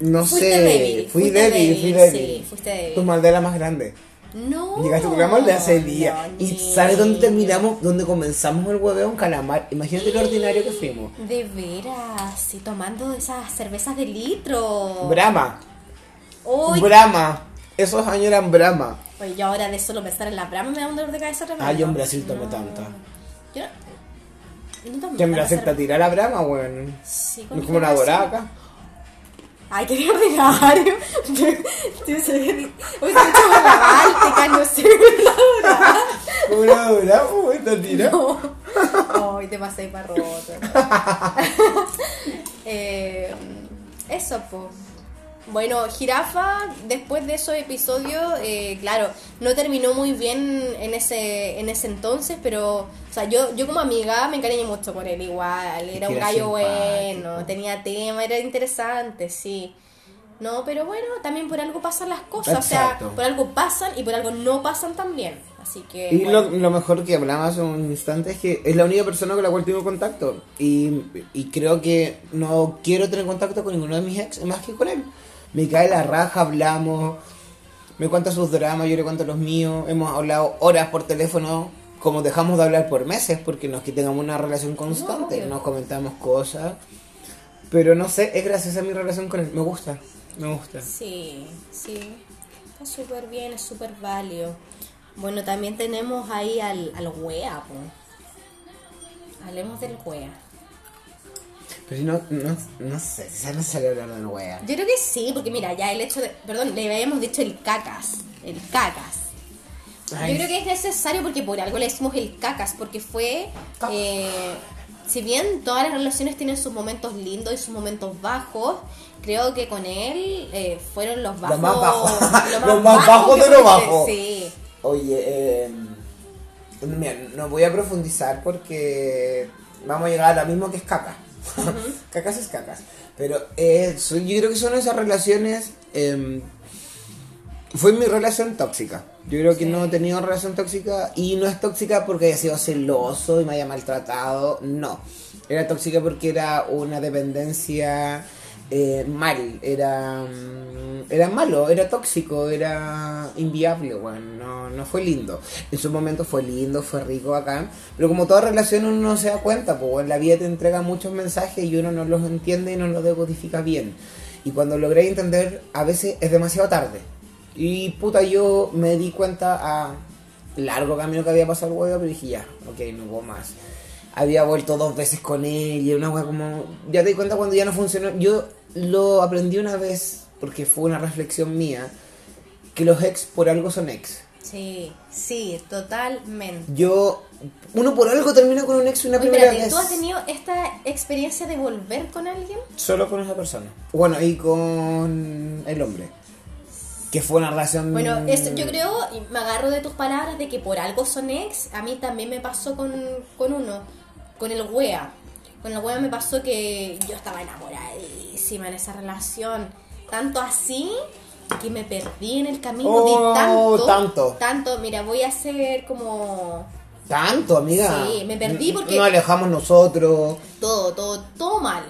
No Fuiste sé. débil, fui fuiste débil, débil, fui débil. sí, fuiste débil. Tu maldad era más grande. No. Llegaste con la maldad ese día. no, y ni- ¿sabes dónde terminamos? Donde comenzamos el hueveo en calamar. Imagínate lo ordinario que fuimos. De veras, sí, tomando esas cervezas de litro. Brahma. Brahma. Esos años eran Brahma. Oye, yo ahora de solo pensar en la brama me da un dolor de cabeza tremendo. Yo en Brasil tomé No. tanta. Yo no... yo no tomé Que en tanta Brasil te cerveza. tira la Brahma, weón. Sí, No es como una doraca. Ay, qué ordinario. Yo sé. Hoy se hecho la báltica, no sé, la Como una doraca, weón, te tira. No. Ay, te pasé para roto. eh, eso, pues. Bueno, Jirafa, después de esos episodios, eh, claro, no terminó muy bien en ese en ese entonces, pero, o sea, yo, yo como amiga me encariñé mucho con él igual, era un gallo bueno, tenía tema, era interesante, sí. No, pero bueno, también por algo pasan las cosas. O sea, por algo pasan y por algo no pasan también. Así que. Y bueno. lo, lo mejor que hablaba hace un instante es que es la única persona con la cual tengo contacto. Y, y creo que no quiero tener contacto con ninguno de mis ex más que con él. Me cae la raja, hablamos, me cuenta sus dramas, yo le cuento los míos. Hemos hablado horas por teléfono, como dejamos de hablar por meses, porque no es que tengamos una relación constante. obvio. nos comentamos cosas. Pero no sé, es gracias a mi relación con él. Me gusta, me gusta. Sí, sí. Está súper bien, es súper válido. Bueno, también tenemos ahí al, al wea, po. Hablemos del wea. Pero si no, no, no sé, si no sale hablar de wea. Yo creo que sí, porque mira, ya el hecho de. Perdón, le habíamos dicho el cacas. El cacas. Ay, Yo creo que es necesario porque por algo le decimos el cacas, porque fue. eh, si bien todas las relaciones tienen sus momentos lindos y sus momentos bajos, creo que con él eh, fueron los bajos. más bajos. lo Los más bajos de lo puede- bajo. Sí. Oye, eh, mira, no voy a profundizar porque vamos a llegar a lo mismo que es caca. cacas es cacas. Pero eh, yo creo que son esas relaciones... eh, fue mi relación tóxica. Yo creo que Sí. no he tenido relación tóxica y no es tóxica porque haya sido celoso y me haya maltratado. No. Era tóxica porque era una dependencia eh, mal. Era, mm, era malo, era tóxico, era inviable. Bueno, no, no fue lindo. En su momento fue lindo, fue rico acá. Pero como toda relación uno no se da cuenta, pues bueno, la vida te entrega muchos mensajes y uno no los entiende y no los decodifica bien. Y cuando logré entender, a veces es demasiado tarde. Y puta, yo me di cuenta a largo camino que había pasado el huevo, pero dije ya, ok, no puedo más. Había vuelto dos veces con él y una hueá como. Ya te di cuenta cuando ya no funcionó. Yo lo aprendí una vez, porque fue una reflexión mía, que los ex por algo son ex. Sí, sí, totalmente. Yo. Uno por algo termina con un ex una Oye, primera espérate, vez. ¿tú has tenido esta experiencia de volver con alguien? Solo con esa persona. Bueno, y con el hombre. Que fue una relación. Bueno, eso, yo creo, y me agarro de tus palabras, de que por algo son ex. A mí también me pasó con, con uno, con el wea. Con el wea me pasó que yo estaba enamoradísima en esa relación. Tanto así que me perdí en el camino. Oh, tanto, tanto. Tanto, mira, voy a hacer como Tanto, amiga. Sí, me perdí porque- Nos alejamos nosotros. todo, todo, todo mal.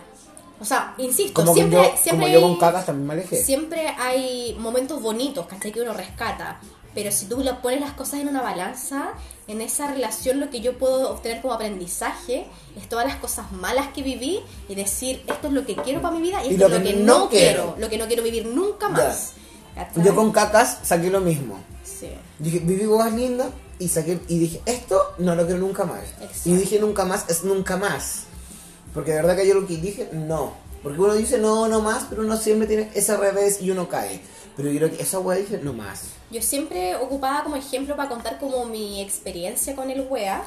O sea, insisto, Como, siempre, yo, siempre como yo hay- con cacas también me alejé. Siempre hay momentos bonitos, ¿cachai? Que uno rescata. Pero si tú lo pones las cosas en una balanza, en esa relación lo que yo puedo obtener como aprendizaje es todas las cosas malas que viví y decir, esto es lo que quiero para mi vida y Y esto lo es lo que que no quiero. quiero, lo que no quiero vivir nunca más. Yo con cacas saqué lo mismo. Sí. Dije, viví cosas lindas y saqué y dije, esto no lo quiero nunca más. Exacto. Y dije nunca más es nunca más. Porque de verdad que yo lo que dije, no. Porque uno dice no, no más, pero uno siempre tiene ese revés y uno cae. Pero yo creo que esa weá dije, no más. Yo siempre ocupaba como ejemplo para contar como mi experiencia con el wea,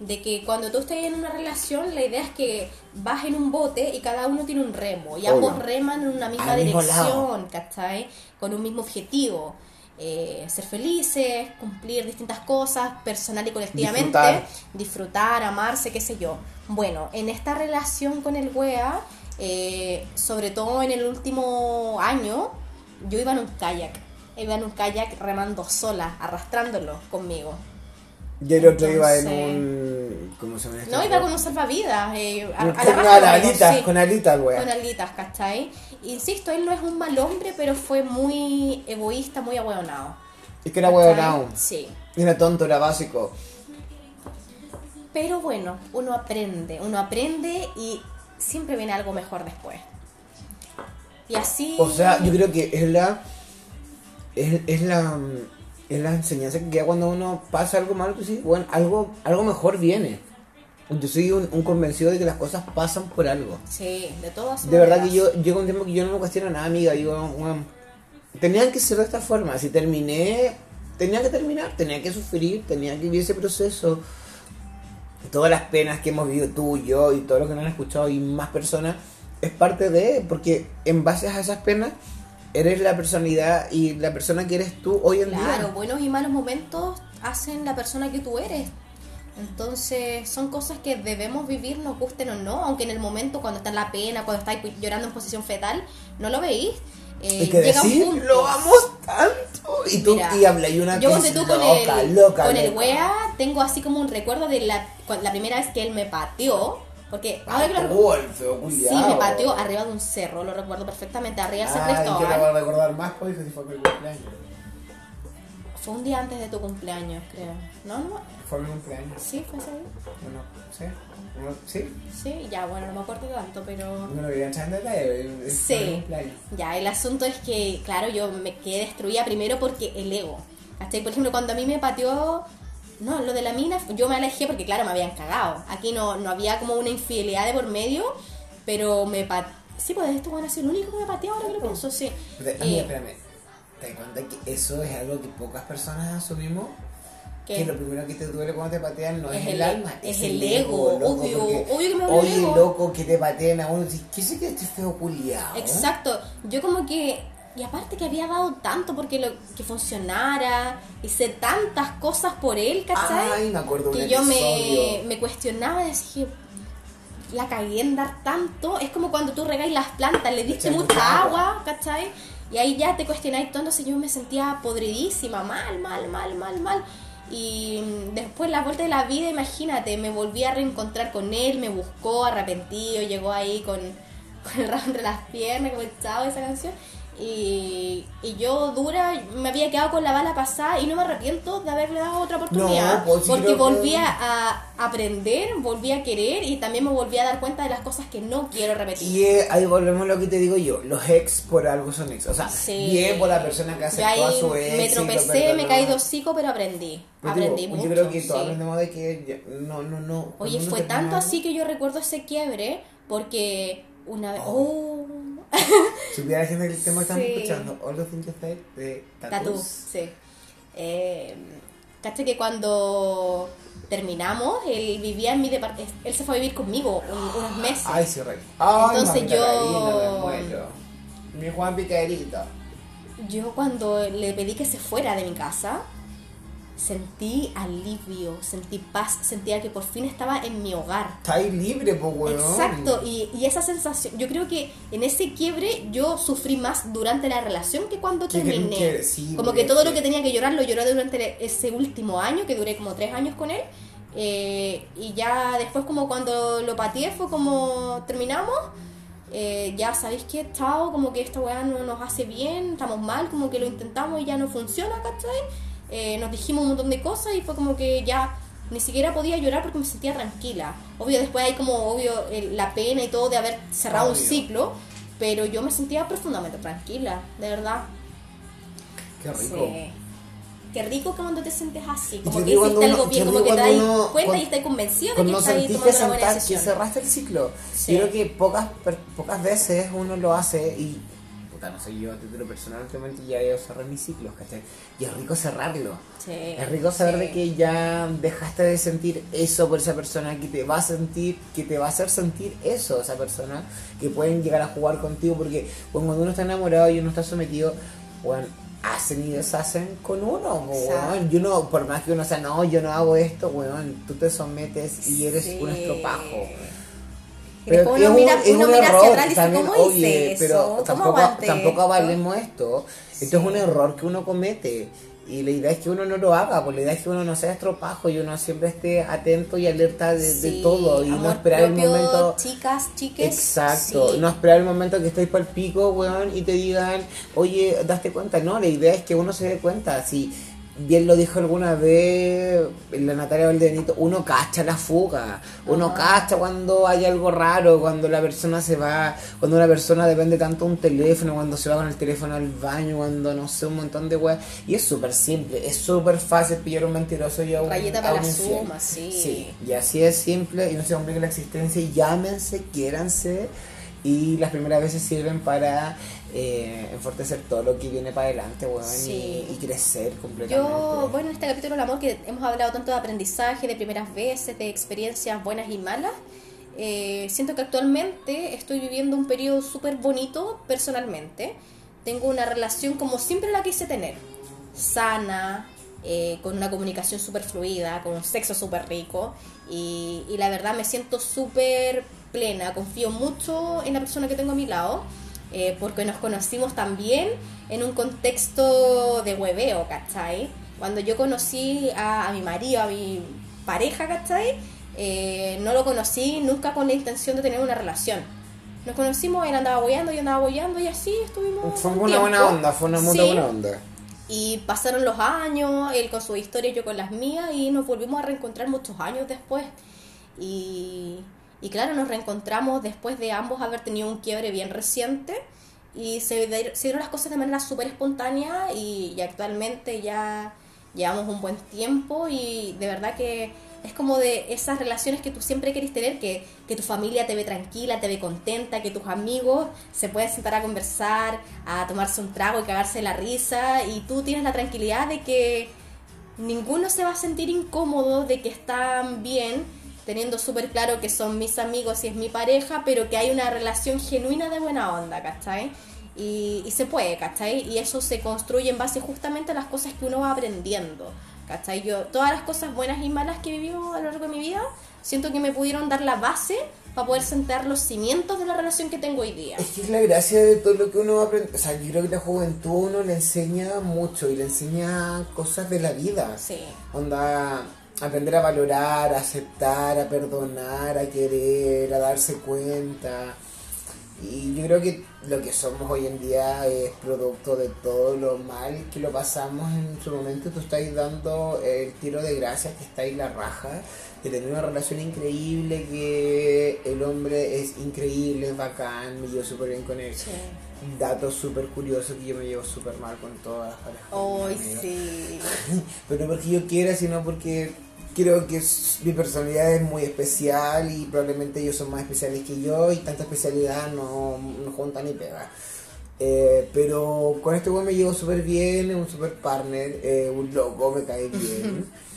de que cuando tú estás en una relación, la idea es que vas en un bote y cada uno tiene un remo, y Obvio. ambos reman en una misma Al dirección, ¿cachai? Con un mismo objetivo. eh, ser felices, cumplir distintas cosas, personal y colectivamente, Disfrutar. disfrutar, amarse, qué sé yo. Bueno, en esta relación con el wea, eh, sobre todo en el último año, yo iba en un kayak. Iba en un kayak remando sola, arrastrándolo conmigo. Yo el otro iba en un. ¿Cómo se llama esto? No, iba con un salvavidas. Eh, a- Con a la alitas, sí, con alitas, weá. con alitas, ¿cachai? Insisto, él no es un mal hombre, pero fue muy egoísta, muy ahueonado. Es que era weón Sí. Era tonto, era básico. Pero bueno, uno aprende, uno aprende y siempre viene algo mejor después. Y así... O sea, yo creo que es la. Es, es la. Es la enseñanza que queda cuando uno pasa algo malo, tú dices, bueno, algo, algo mejor viene. Yo soy un, un convencido de que las cosas pasan por algo. Sí, de todas De verdad que yo llego un tiempo que yo no me cuestiono nada, amiga. Digo, bueno, tenían que ser de esta forma. Si terminé, tenía que terminar, tenía que sufrir, tenía que vivir ese proceso. Todas las penas que hemos vivido tú y yo y todos los que nos han escuchado y más personas, es parte de, porque en base a esas penas, eres la personalidad y la persona que eres tú hoy en Claro, día. buenos y malos momentos hacen la persona que tú eres. Entonces, son cosas que debemos vivir, nos gusten o no, aunque en el momento cuando está en la pena, cuando estáis llorando en posición fetal, no lo veís. eh, Es que lo amo tanto. Y tú, Mira, y habla y una Yo tú con loca, el, loca, con el loca. wea, tengo así como un recuerdo de la primera vez que él me pateó. Porque ahora que lo golpe, Sí, me pateó arriba de un cerro, lo recuerdo perfectamente, arriba del San Ay, yo lo voy Cristóbal. a recordar más porque si fue mi cumpleaños. Fue un día antes de tu cumpleaños, creo. ¿No? no Fue mi cumpleaños. Sí, fue ese día. Bueno, ¿sí? Bueno, ¿Sí? Sí, ya, bueno, no me acuerdo tanto, pero... No lo voy a en detalle. Sí. fue mi cumpleaños. Ya, el asunto es que, claro, yo me quedé destruida primero porque el ego. ¿Cachai? Por ejemplo, cuando a mí me pateó, no, lo de la mina, yo me alejé porque, claro, me habían cagado. Aquí no, no había como una infidelidad de por medio, pero me pateó. Sí, pues este bueno ha sido el único que me pateó ahora que lo pienso, sí. Pero, Eh, amiga, espérame. ¿Te das cuenta que eso es algo que pocas personas asumimos? ¿Qué? Que lo primero que te duele cuando te patean no es, Es el, el- alma, es el ego, loco, obvio, obvio que me duele el Oye, loco, que te pateen a uno, ¿qué sé que este feo culiao? Exacto, yo como que, y aparte que había dado tanto porque lo que funcionara, hice tantas cosas por él, ¿cachai? Ay, me acuerdo que yo me, me cuestionaba y decía, la cagué en dar tanto, es como cuando tú regáis las plantas, le diste mucha agua, agua. ¿cachai? Y ahí ya te cuestionáis todo, entonces yo me sentía podridísima, mal, mal, mal, mal, mal. Y después la vuelta de la vida, imagínate, me volví a reencontrar con él, me buscó arrepentido, llegó ahí con, con el rabo entre las piernas, como el chavo esa canción. Y, y yo dura, me había quedado con la bala pasada y no me arrepiento de haberle dado otra oportunidad. No, pues sí porque creo que- volví a, aprender, volví a querer y también me volví a dar cuenta de las cosas que no quiero repetir. Y eh, ahí volvemos a lo que te digo yo, los ex por algo son ex. O sea, Sí. bien por la persona que aceptó a su ex. me tropecé, me caí de hocico, pero aprendí. Pero aprendí digo, mucho. Yo creo que sí. todos aprendemos de que ya- no, no, no. Oye, fue tanto así que yo recuerdo ese quiebre porque una vez... Oh. Oh, Si hubiera gente que el tema que están Sí. escuchando, All the Things You Said de Tattoos. sí. Eh, caché que cuando terminamos, él vivía en mi departamento, él se fue a vivir conmigo un- unos meses. Ay, sí, rey. Ay, Entonces mamita yo- muero. Mi Juan Picarito. Yo cuando le pedí que se fuera de mi casa, sentí alivio, sentí paz, sentía que por fin estaba en mi hogar. Está ahí libre, pues, weón. Exacto, y, y esa sensación, yo creo que en ese quiebre yo sufrí más durante la relación que cuando terminé. que- sí, como que todo lo que tenía que llorar lo lloré durante ese último año, que duré como tres años con él. eh, y ya después como cuando lo pateé fue como terminamos. eh, ya sabéis que chao, como que esta weá no nos hace bien, estamos mal, como que lo intentamos y ya no funciona, ¿cachai? Eh, nos dijimos un montón de cosas y fue como que ya ni siquiera podía llorar porque me sentía tranquila. Obvio, después hay como, obvio, la pena y todo de haber cerrado un ciclo, pero yo me sentía profundamente tranquila, de verdad. Qué rico. Sí. Qué rico que cuando te sientes así, como que hiciste algo bien, como que te das uno- cuenta cuando- y estás convencido de que estás tomando que, una buena sentás- que decisión. cerraste el ciclo. Sí. Yo creo que pocas, pocas veces uno lo hace y. Puta, no sé yo, a título personal, últimamente ya yo cerré mis ciclos, ¿cachai? Y es rico cerrarlo. Sí, Es rico saber sí. de que ya dejaste de sentir eso por esa persona, que te va a sentir, que te va a hacer sentir eso esa persona, que pueden llegar a jugar contigo, porque bueno, cuando uno está enamorado y uno está sometido, bueno, hacen y deshacen con uno, weón. Yo no, por más que uno sea, no, yo no hago esto, weón, tú te sometes y eres Sí. un estropajo. Y después es uno un- mira, es uno un mira hacia error atrás y dice, también, ¿cómo oye, hice eso? Pero ¿Cómo tampoco, aguanté tampoco esto? avalemos esto. Esto es un Sí. error que uno comete. Y la idea es que uno no lo haga, porque la idea es que uno no sea estropajo y uno siempre esté atento y alerta de, de Sí, todo. Y no amor esperar el propio, momento. Chicas, chiques. Exacto, sí. no esperar el momento que estéis para el pico, weón, y te digan, oye, daste cuenta. No, la idea es que uno se dé cuenta. Si bien lo dijo alguna vez la Natalia Valdenito, uno cacha la fuga, uno Ajá. cacha cuando hay algo raro, cuando la persona se va, cuando una persona depende tanto de un teléfono, cuando se va con el teléfono al baño, cuando no sé, un montón de weas. Y es súper simple, es súper fácil pillar un mentiroso y a un, Rayita a para un la suma, sí. Sí, y así es simple y no se complica la existencia. y Llámense, quiéranse y las primeras veces sirven para eh, enfortecer todo lo que viene para adelante, Sí. y, y crecer completamente. Yo, bueno, en este capítulo del amor que hemos hablado tanto de aprendizaje, de primeras veces, de experiencias buenas y malas, eh, siento que actualmente estoy viviendo un periodo súper bonito personalmente. Tengo una relación como siempre la quise tener, sana, eh, con una comunicación súper fluida, con un sexo súper rico y, y la verdad me siento súper plena, confío mucho en la persona que tengo a mi lado. eh, porque nos conocimos también en un contexto de hueveo, ¿cachai? Cuando yo conocí a, mi marido, a mi pareja, ¿cachai? Eh, no lo conocí nunca con la intención de tener una relación. Nos conocimos, él andaba boyando, yo andaba boyando y así estuvimos. Fue una buena onda, fue una muy buena onda. Y pasaron los años, él con su historia, yo con las mías, y nos volvimos a reencontrar muchos años después. Y, y claro, nos reencontramos después de ambos haber tenido un quiebre bien reciente y se, dieron las cosas de manera súper espontánea y, actualmente ya llevamos un buen tiempo y de verdad que es como de esas relaciones que tú siempre querés tener, que, que, tu familia te ve tranquila, te ve contenta, que tus amigos se pueden sentar a conversar, a tomarse un trago y cagarse la risa y tú tienes la tranquilidad de que ninguno se va a sentir incómodo, de que están bien teniendo súper claro que son mis amigos y es mi pareja, pero que hay una relación genuina de buena onda, ¿cachai? Y, y se puede, ¿cachai? Y eso se construye en base justamente a las cosas que uno va aprendiendo, ¿cachai? Yo, todas las cosas buenas y malas que he vivido a lo largo de mi vida, siento que me pudieron dar la base para poder sentar los cimientos de la relación que tengo hoy día. Es que es la gracia de todo lo que uno aprende. O sea, yo creo que la juventud uno le enseña mucho y le enseña cosas de la vida. Sí. Onda, aprender a valorar, a aceptar, a perdonar, a querer, a darse cuenta. Y yo creo que lo que somos hoy en día es producto de todo lo mal que lo pasamos en su momento. Tú estás dando el tiro de gracia, que está ahí la raja, de tener una relación increíble, que el hombre es increíble, es bacán, me llevo súper bien con él. Datos súper curiosos que yo me llevo súper mal con todas las parejas. Ay, sí. Pero no porque yo quiera, sino porque creo que mi personalidad es muy especial y probablemente ellos son más especiales que yo y tanta especialidad no, no junta ni pega. Eh, pero con este güey me llevo súper bien, es un super partner, eh, un loco, me cae bien.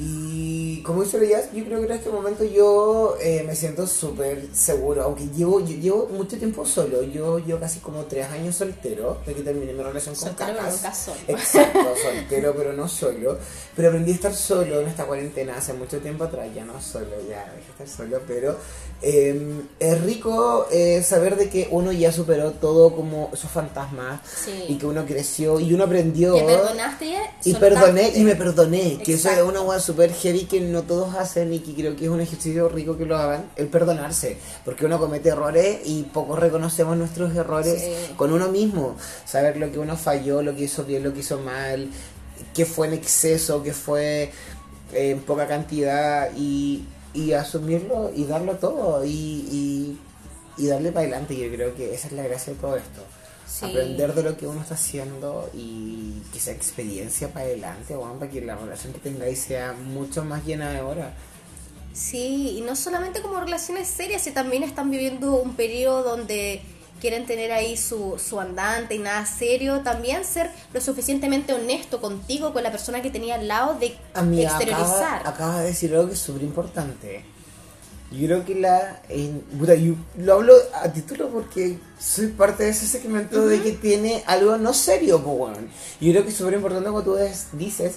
Y como dice Jazz, yo creo que en este momento yo eh, me siento súper seguro, aunque llevo, yo llevo mucho tiempo solo, yo llevo casi como tres años soltero, de que terminé mi relación con soltero Cacas. Exacto, soltero pero no solo. Pero aprendí a estar solo en esta cuarentena hace mucho tiempo atrás, ya no solo, ya dejé estar solo, pero eh, es rico eh, saber de que uno ya superó todo como esos fantasmas y que uno creció y uno aprendió. Que perdonaste y perdoné y me perdoné, que eso es una super heavy que no todos hacen y que creo que es un ejercicio rico que lo hagan, el perdonarse, porque uno comete errores y pocos reconocemos nuestros errores con uno mismo, saber lo que uno falló, lo que hizo bien, lo que hizo mal, qué fue en exceso, qué fue en poca cantidad y, y asumirlo y darlo todo y, y, y darle para adelante. Yo creo que esa es la gracia de todo esto. Aprender de lo que uno está haciendo y que sea experiencia para adelante, para que la relación que tengáis sea mucho más llena de horas. Sí, y no solamente como relaciones serias, si también están viviendo un periodo donde quieren tener ahí su, su andante y nada serio, también ser lo suficientemente honesto contigo, con la persona que tenía al lado, de exteriorizar. Acaba, de decir algo que es súper importante. Yo creo que la. yo lo hablo a título porque soy parte de ese segmento de que tiene algo no serio, pues, bueno. Yo creo que es súper importante cuando tú dices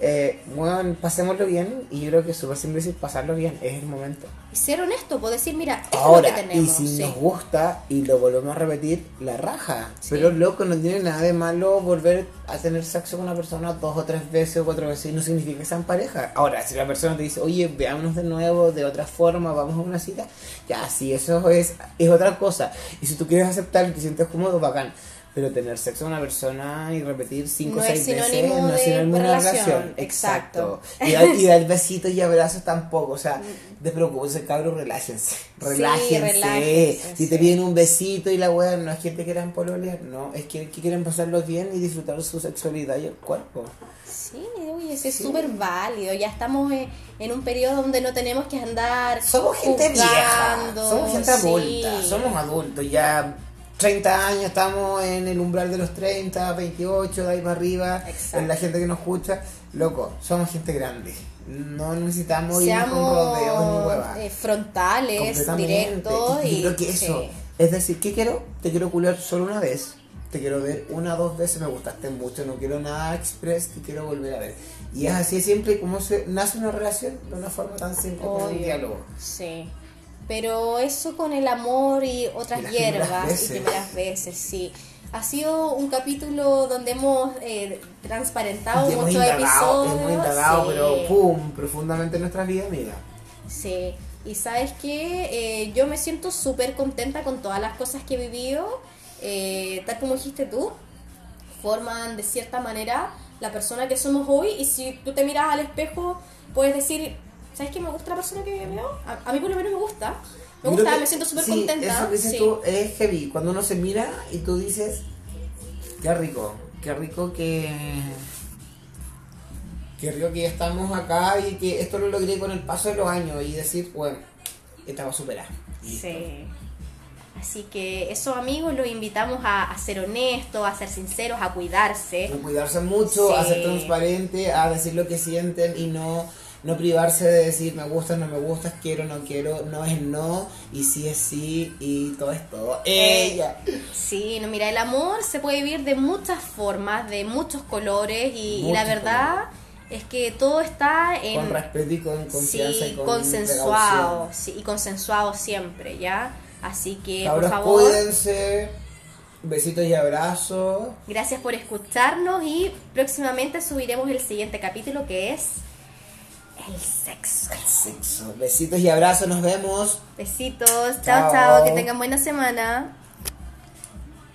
eh, bueno, pasémoslo bien y yo creo que es súper simple decir pasarlo bien, es el momento. Y ser honesto, puedo decir, mira, esto Ahora, es lo que tenemos. Y si nos gusta y lo volvemos a repetir, la raja. Pero loco, no tiene nada de malo volver a tener sexo con una persona dos o tres veces o cuatro veces y no significa que sean pareja. Ahora, si la persona te dice, oye, veámonos de nuevo, de otra forma, vamos a una cita, ya, sí, eso es, es otra cosa. Y si tú quieres aceptar y te sientes cómodo, bacán pero tener sexo con una persona y repetir cinco o seis veces no es sinónimo de relación. Exacto. Y, dar, besitos y abrazos tampoco. O sea, despreocúpense, cabrón, relájense. Relájense. Si te piden un besito y la weá no es que te quieran pololear, no. Es que, quieren pasarlo bien y disfrutar su sexualidad y el cuerpo. Sí, uy, es súper válido. Ya estamos en, un periodo donde no tenemos que andar. Somos gente vieja. Somos gente adulta. Somos adultos. Ya 30 años, estamos en el umbral de los 30, 28, de ahí para arriba, en la gente que nos escucha, loco, somos gente grande. No necesitamos ir con rodeos ni huevas. Eh, frontales, directos. Y, creo que eso, es decir, ¿qué quiero? Te quiero culiar solo una vez. Te quiero ver una dos veces, me gustaste mucho, no quiero nada express, te quiero volver a ver. Y es así siempre como se nace una relación de una forma tan simple como un diálogo. Sí. Pero eso con el amor y otras Y hierbas y primeras veces, sí. Ha sido un capítulo donde hemos eh, transparentado hemos muchos indagado, episodios. hemos indagado, sí. pero pum, profundamente en nuestras vidas, amiga. Sí, y sabes que yo me siento súper contenta con todas las cosas que he vivido, eh, tal como dijiste tú, forman de cierta manera la persona que somos hoy y si tú te miras al espejo puedes decir, ¿sabes qué me gusta la persona que veo? A, a mí por lo menos me gusta, me gusta, que- me siento súper sí, contenta. Eso que dices sí. tú es heavy. Cuando uno se mira y tú dices, qué rico, qué rico que. Qué rico que estamos acá y que esto lo logré con el paso de los años y decir, bueno, estaba superada. Sí. Así que eso amigos los invitamos a, a ser honestos, a ser sinceros, a cuidarse. A cuidarse mucho, Sí. a ser transparente, a decir lo que sienten y no, no privarse de decir me gustas, no me gustas, quiero, no quiero, no es no y sí es sí y todo es todo. Ella. Sí, no, mira, el amor se puede vivir de muchas formas, de muchos colores y, y la verdad es que todo está en Con respeto y con confianza sí, y con consensuado, sí, y consensuado siempre, ¿ya? Así que Cabros, por favor, cuídense. Besitos y abrazos. gracias por escucharnos y próximamente subiremos el siguiente capítulo que es el sexo. Sexo. Besitos y abrazos. Nos vemos. Besitos, Chao. chao, chao, que tengan buena semana.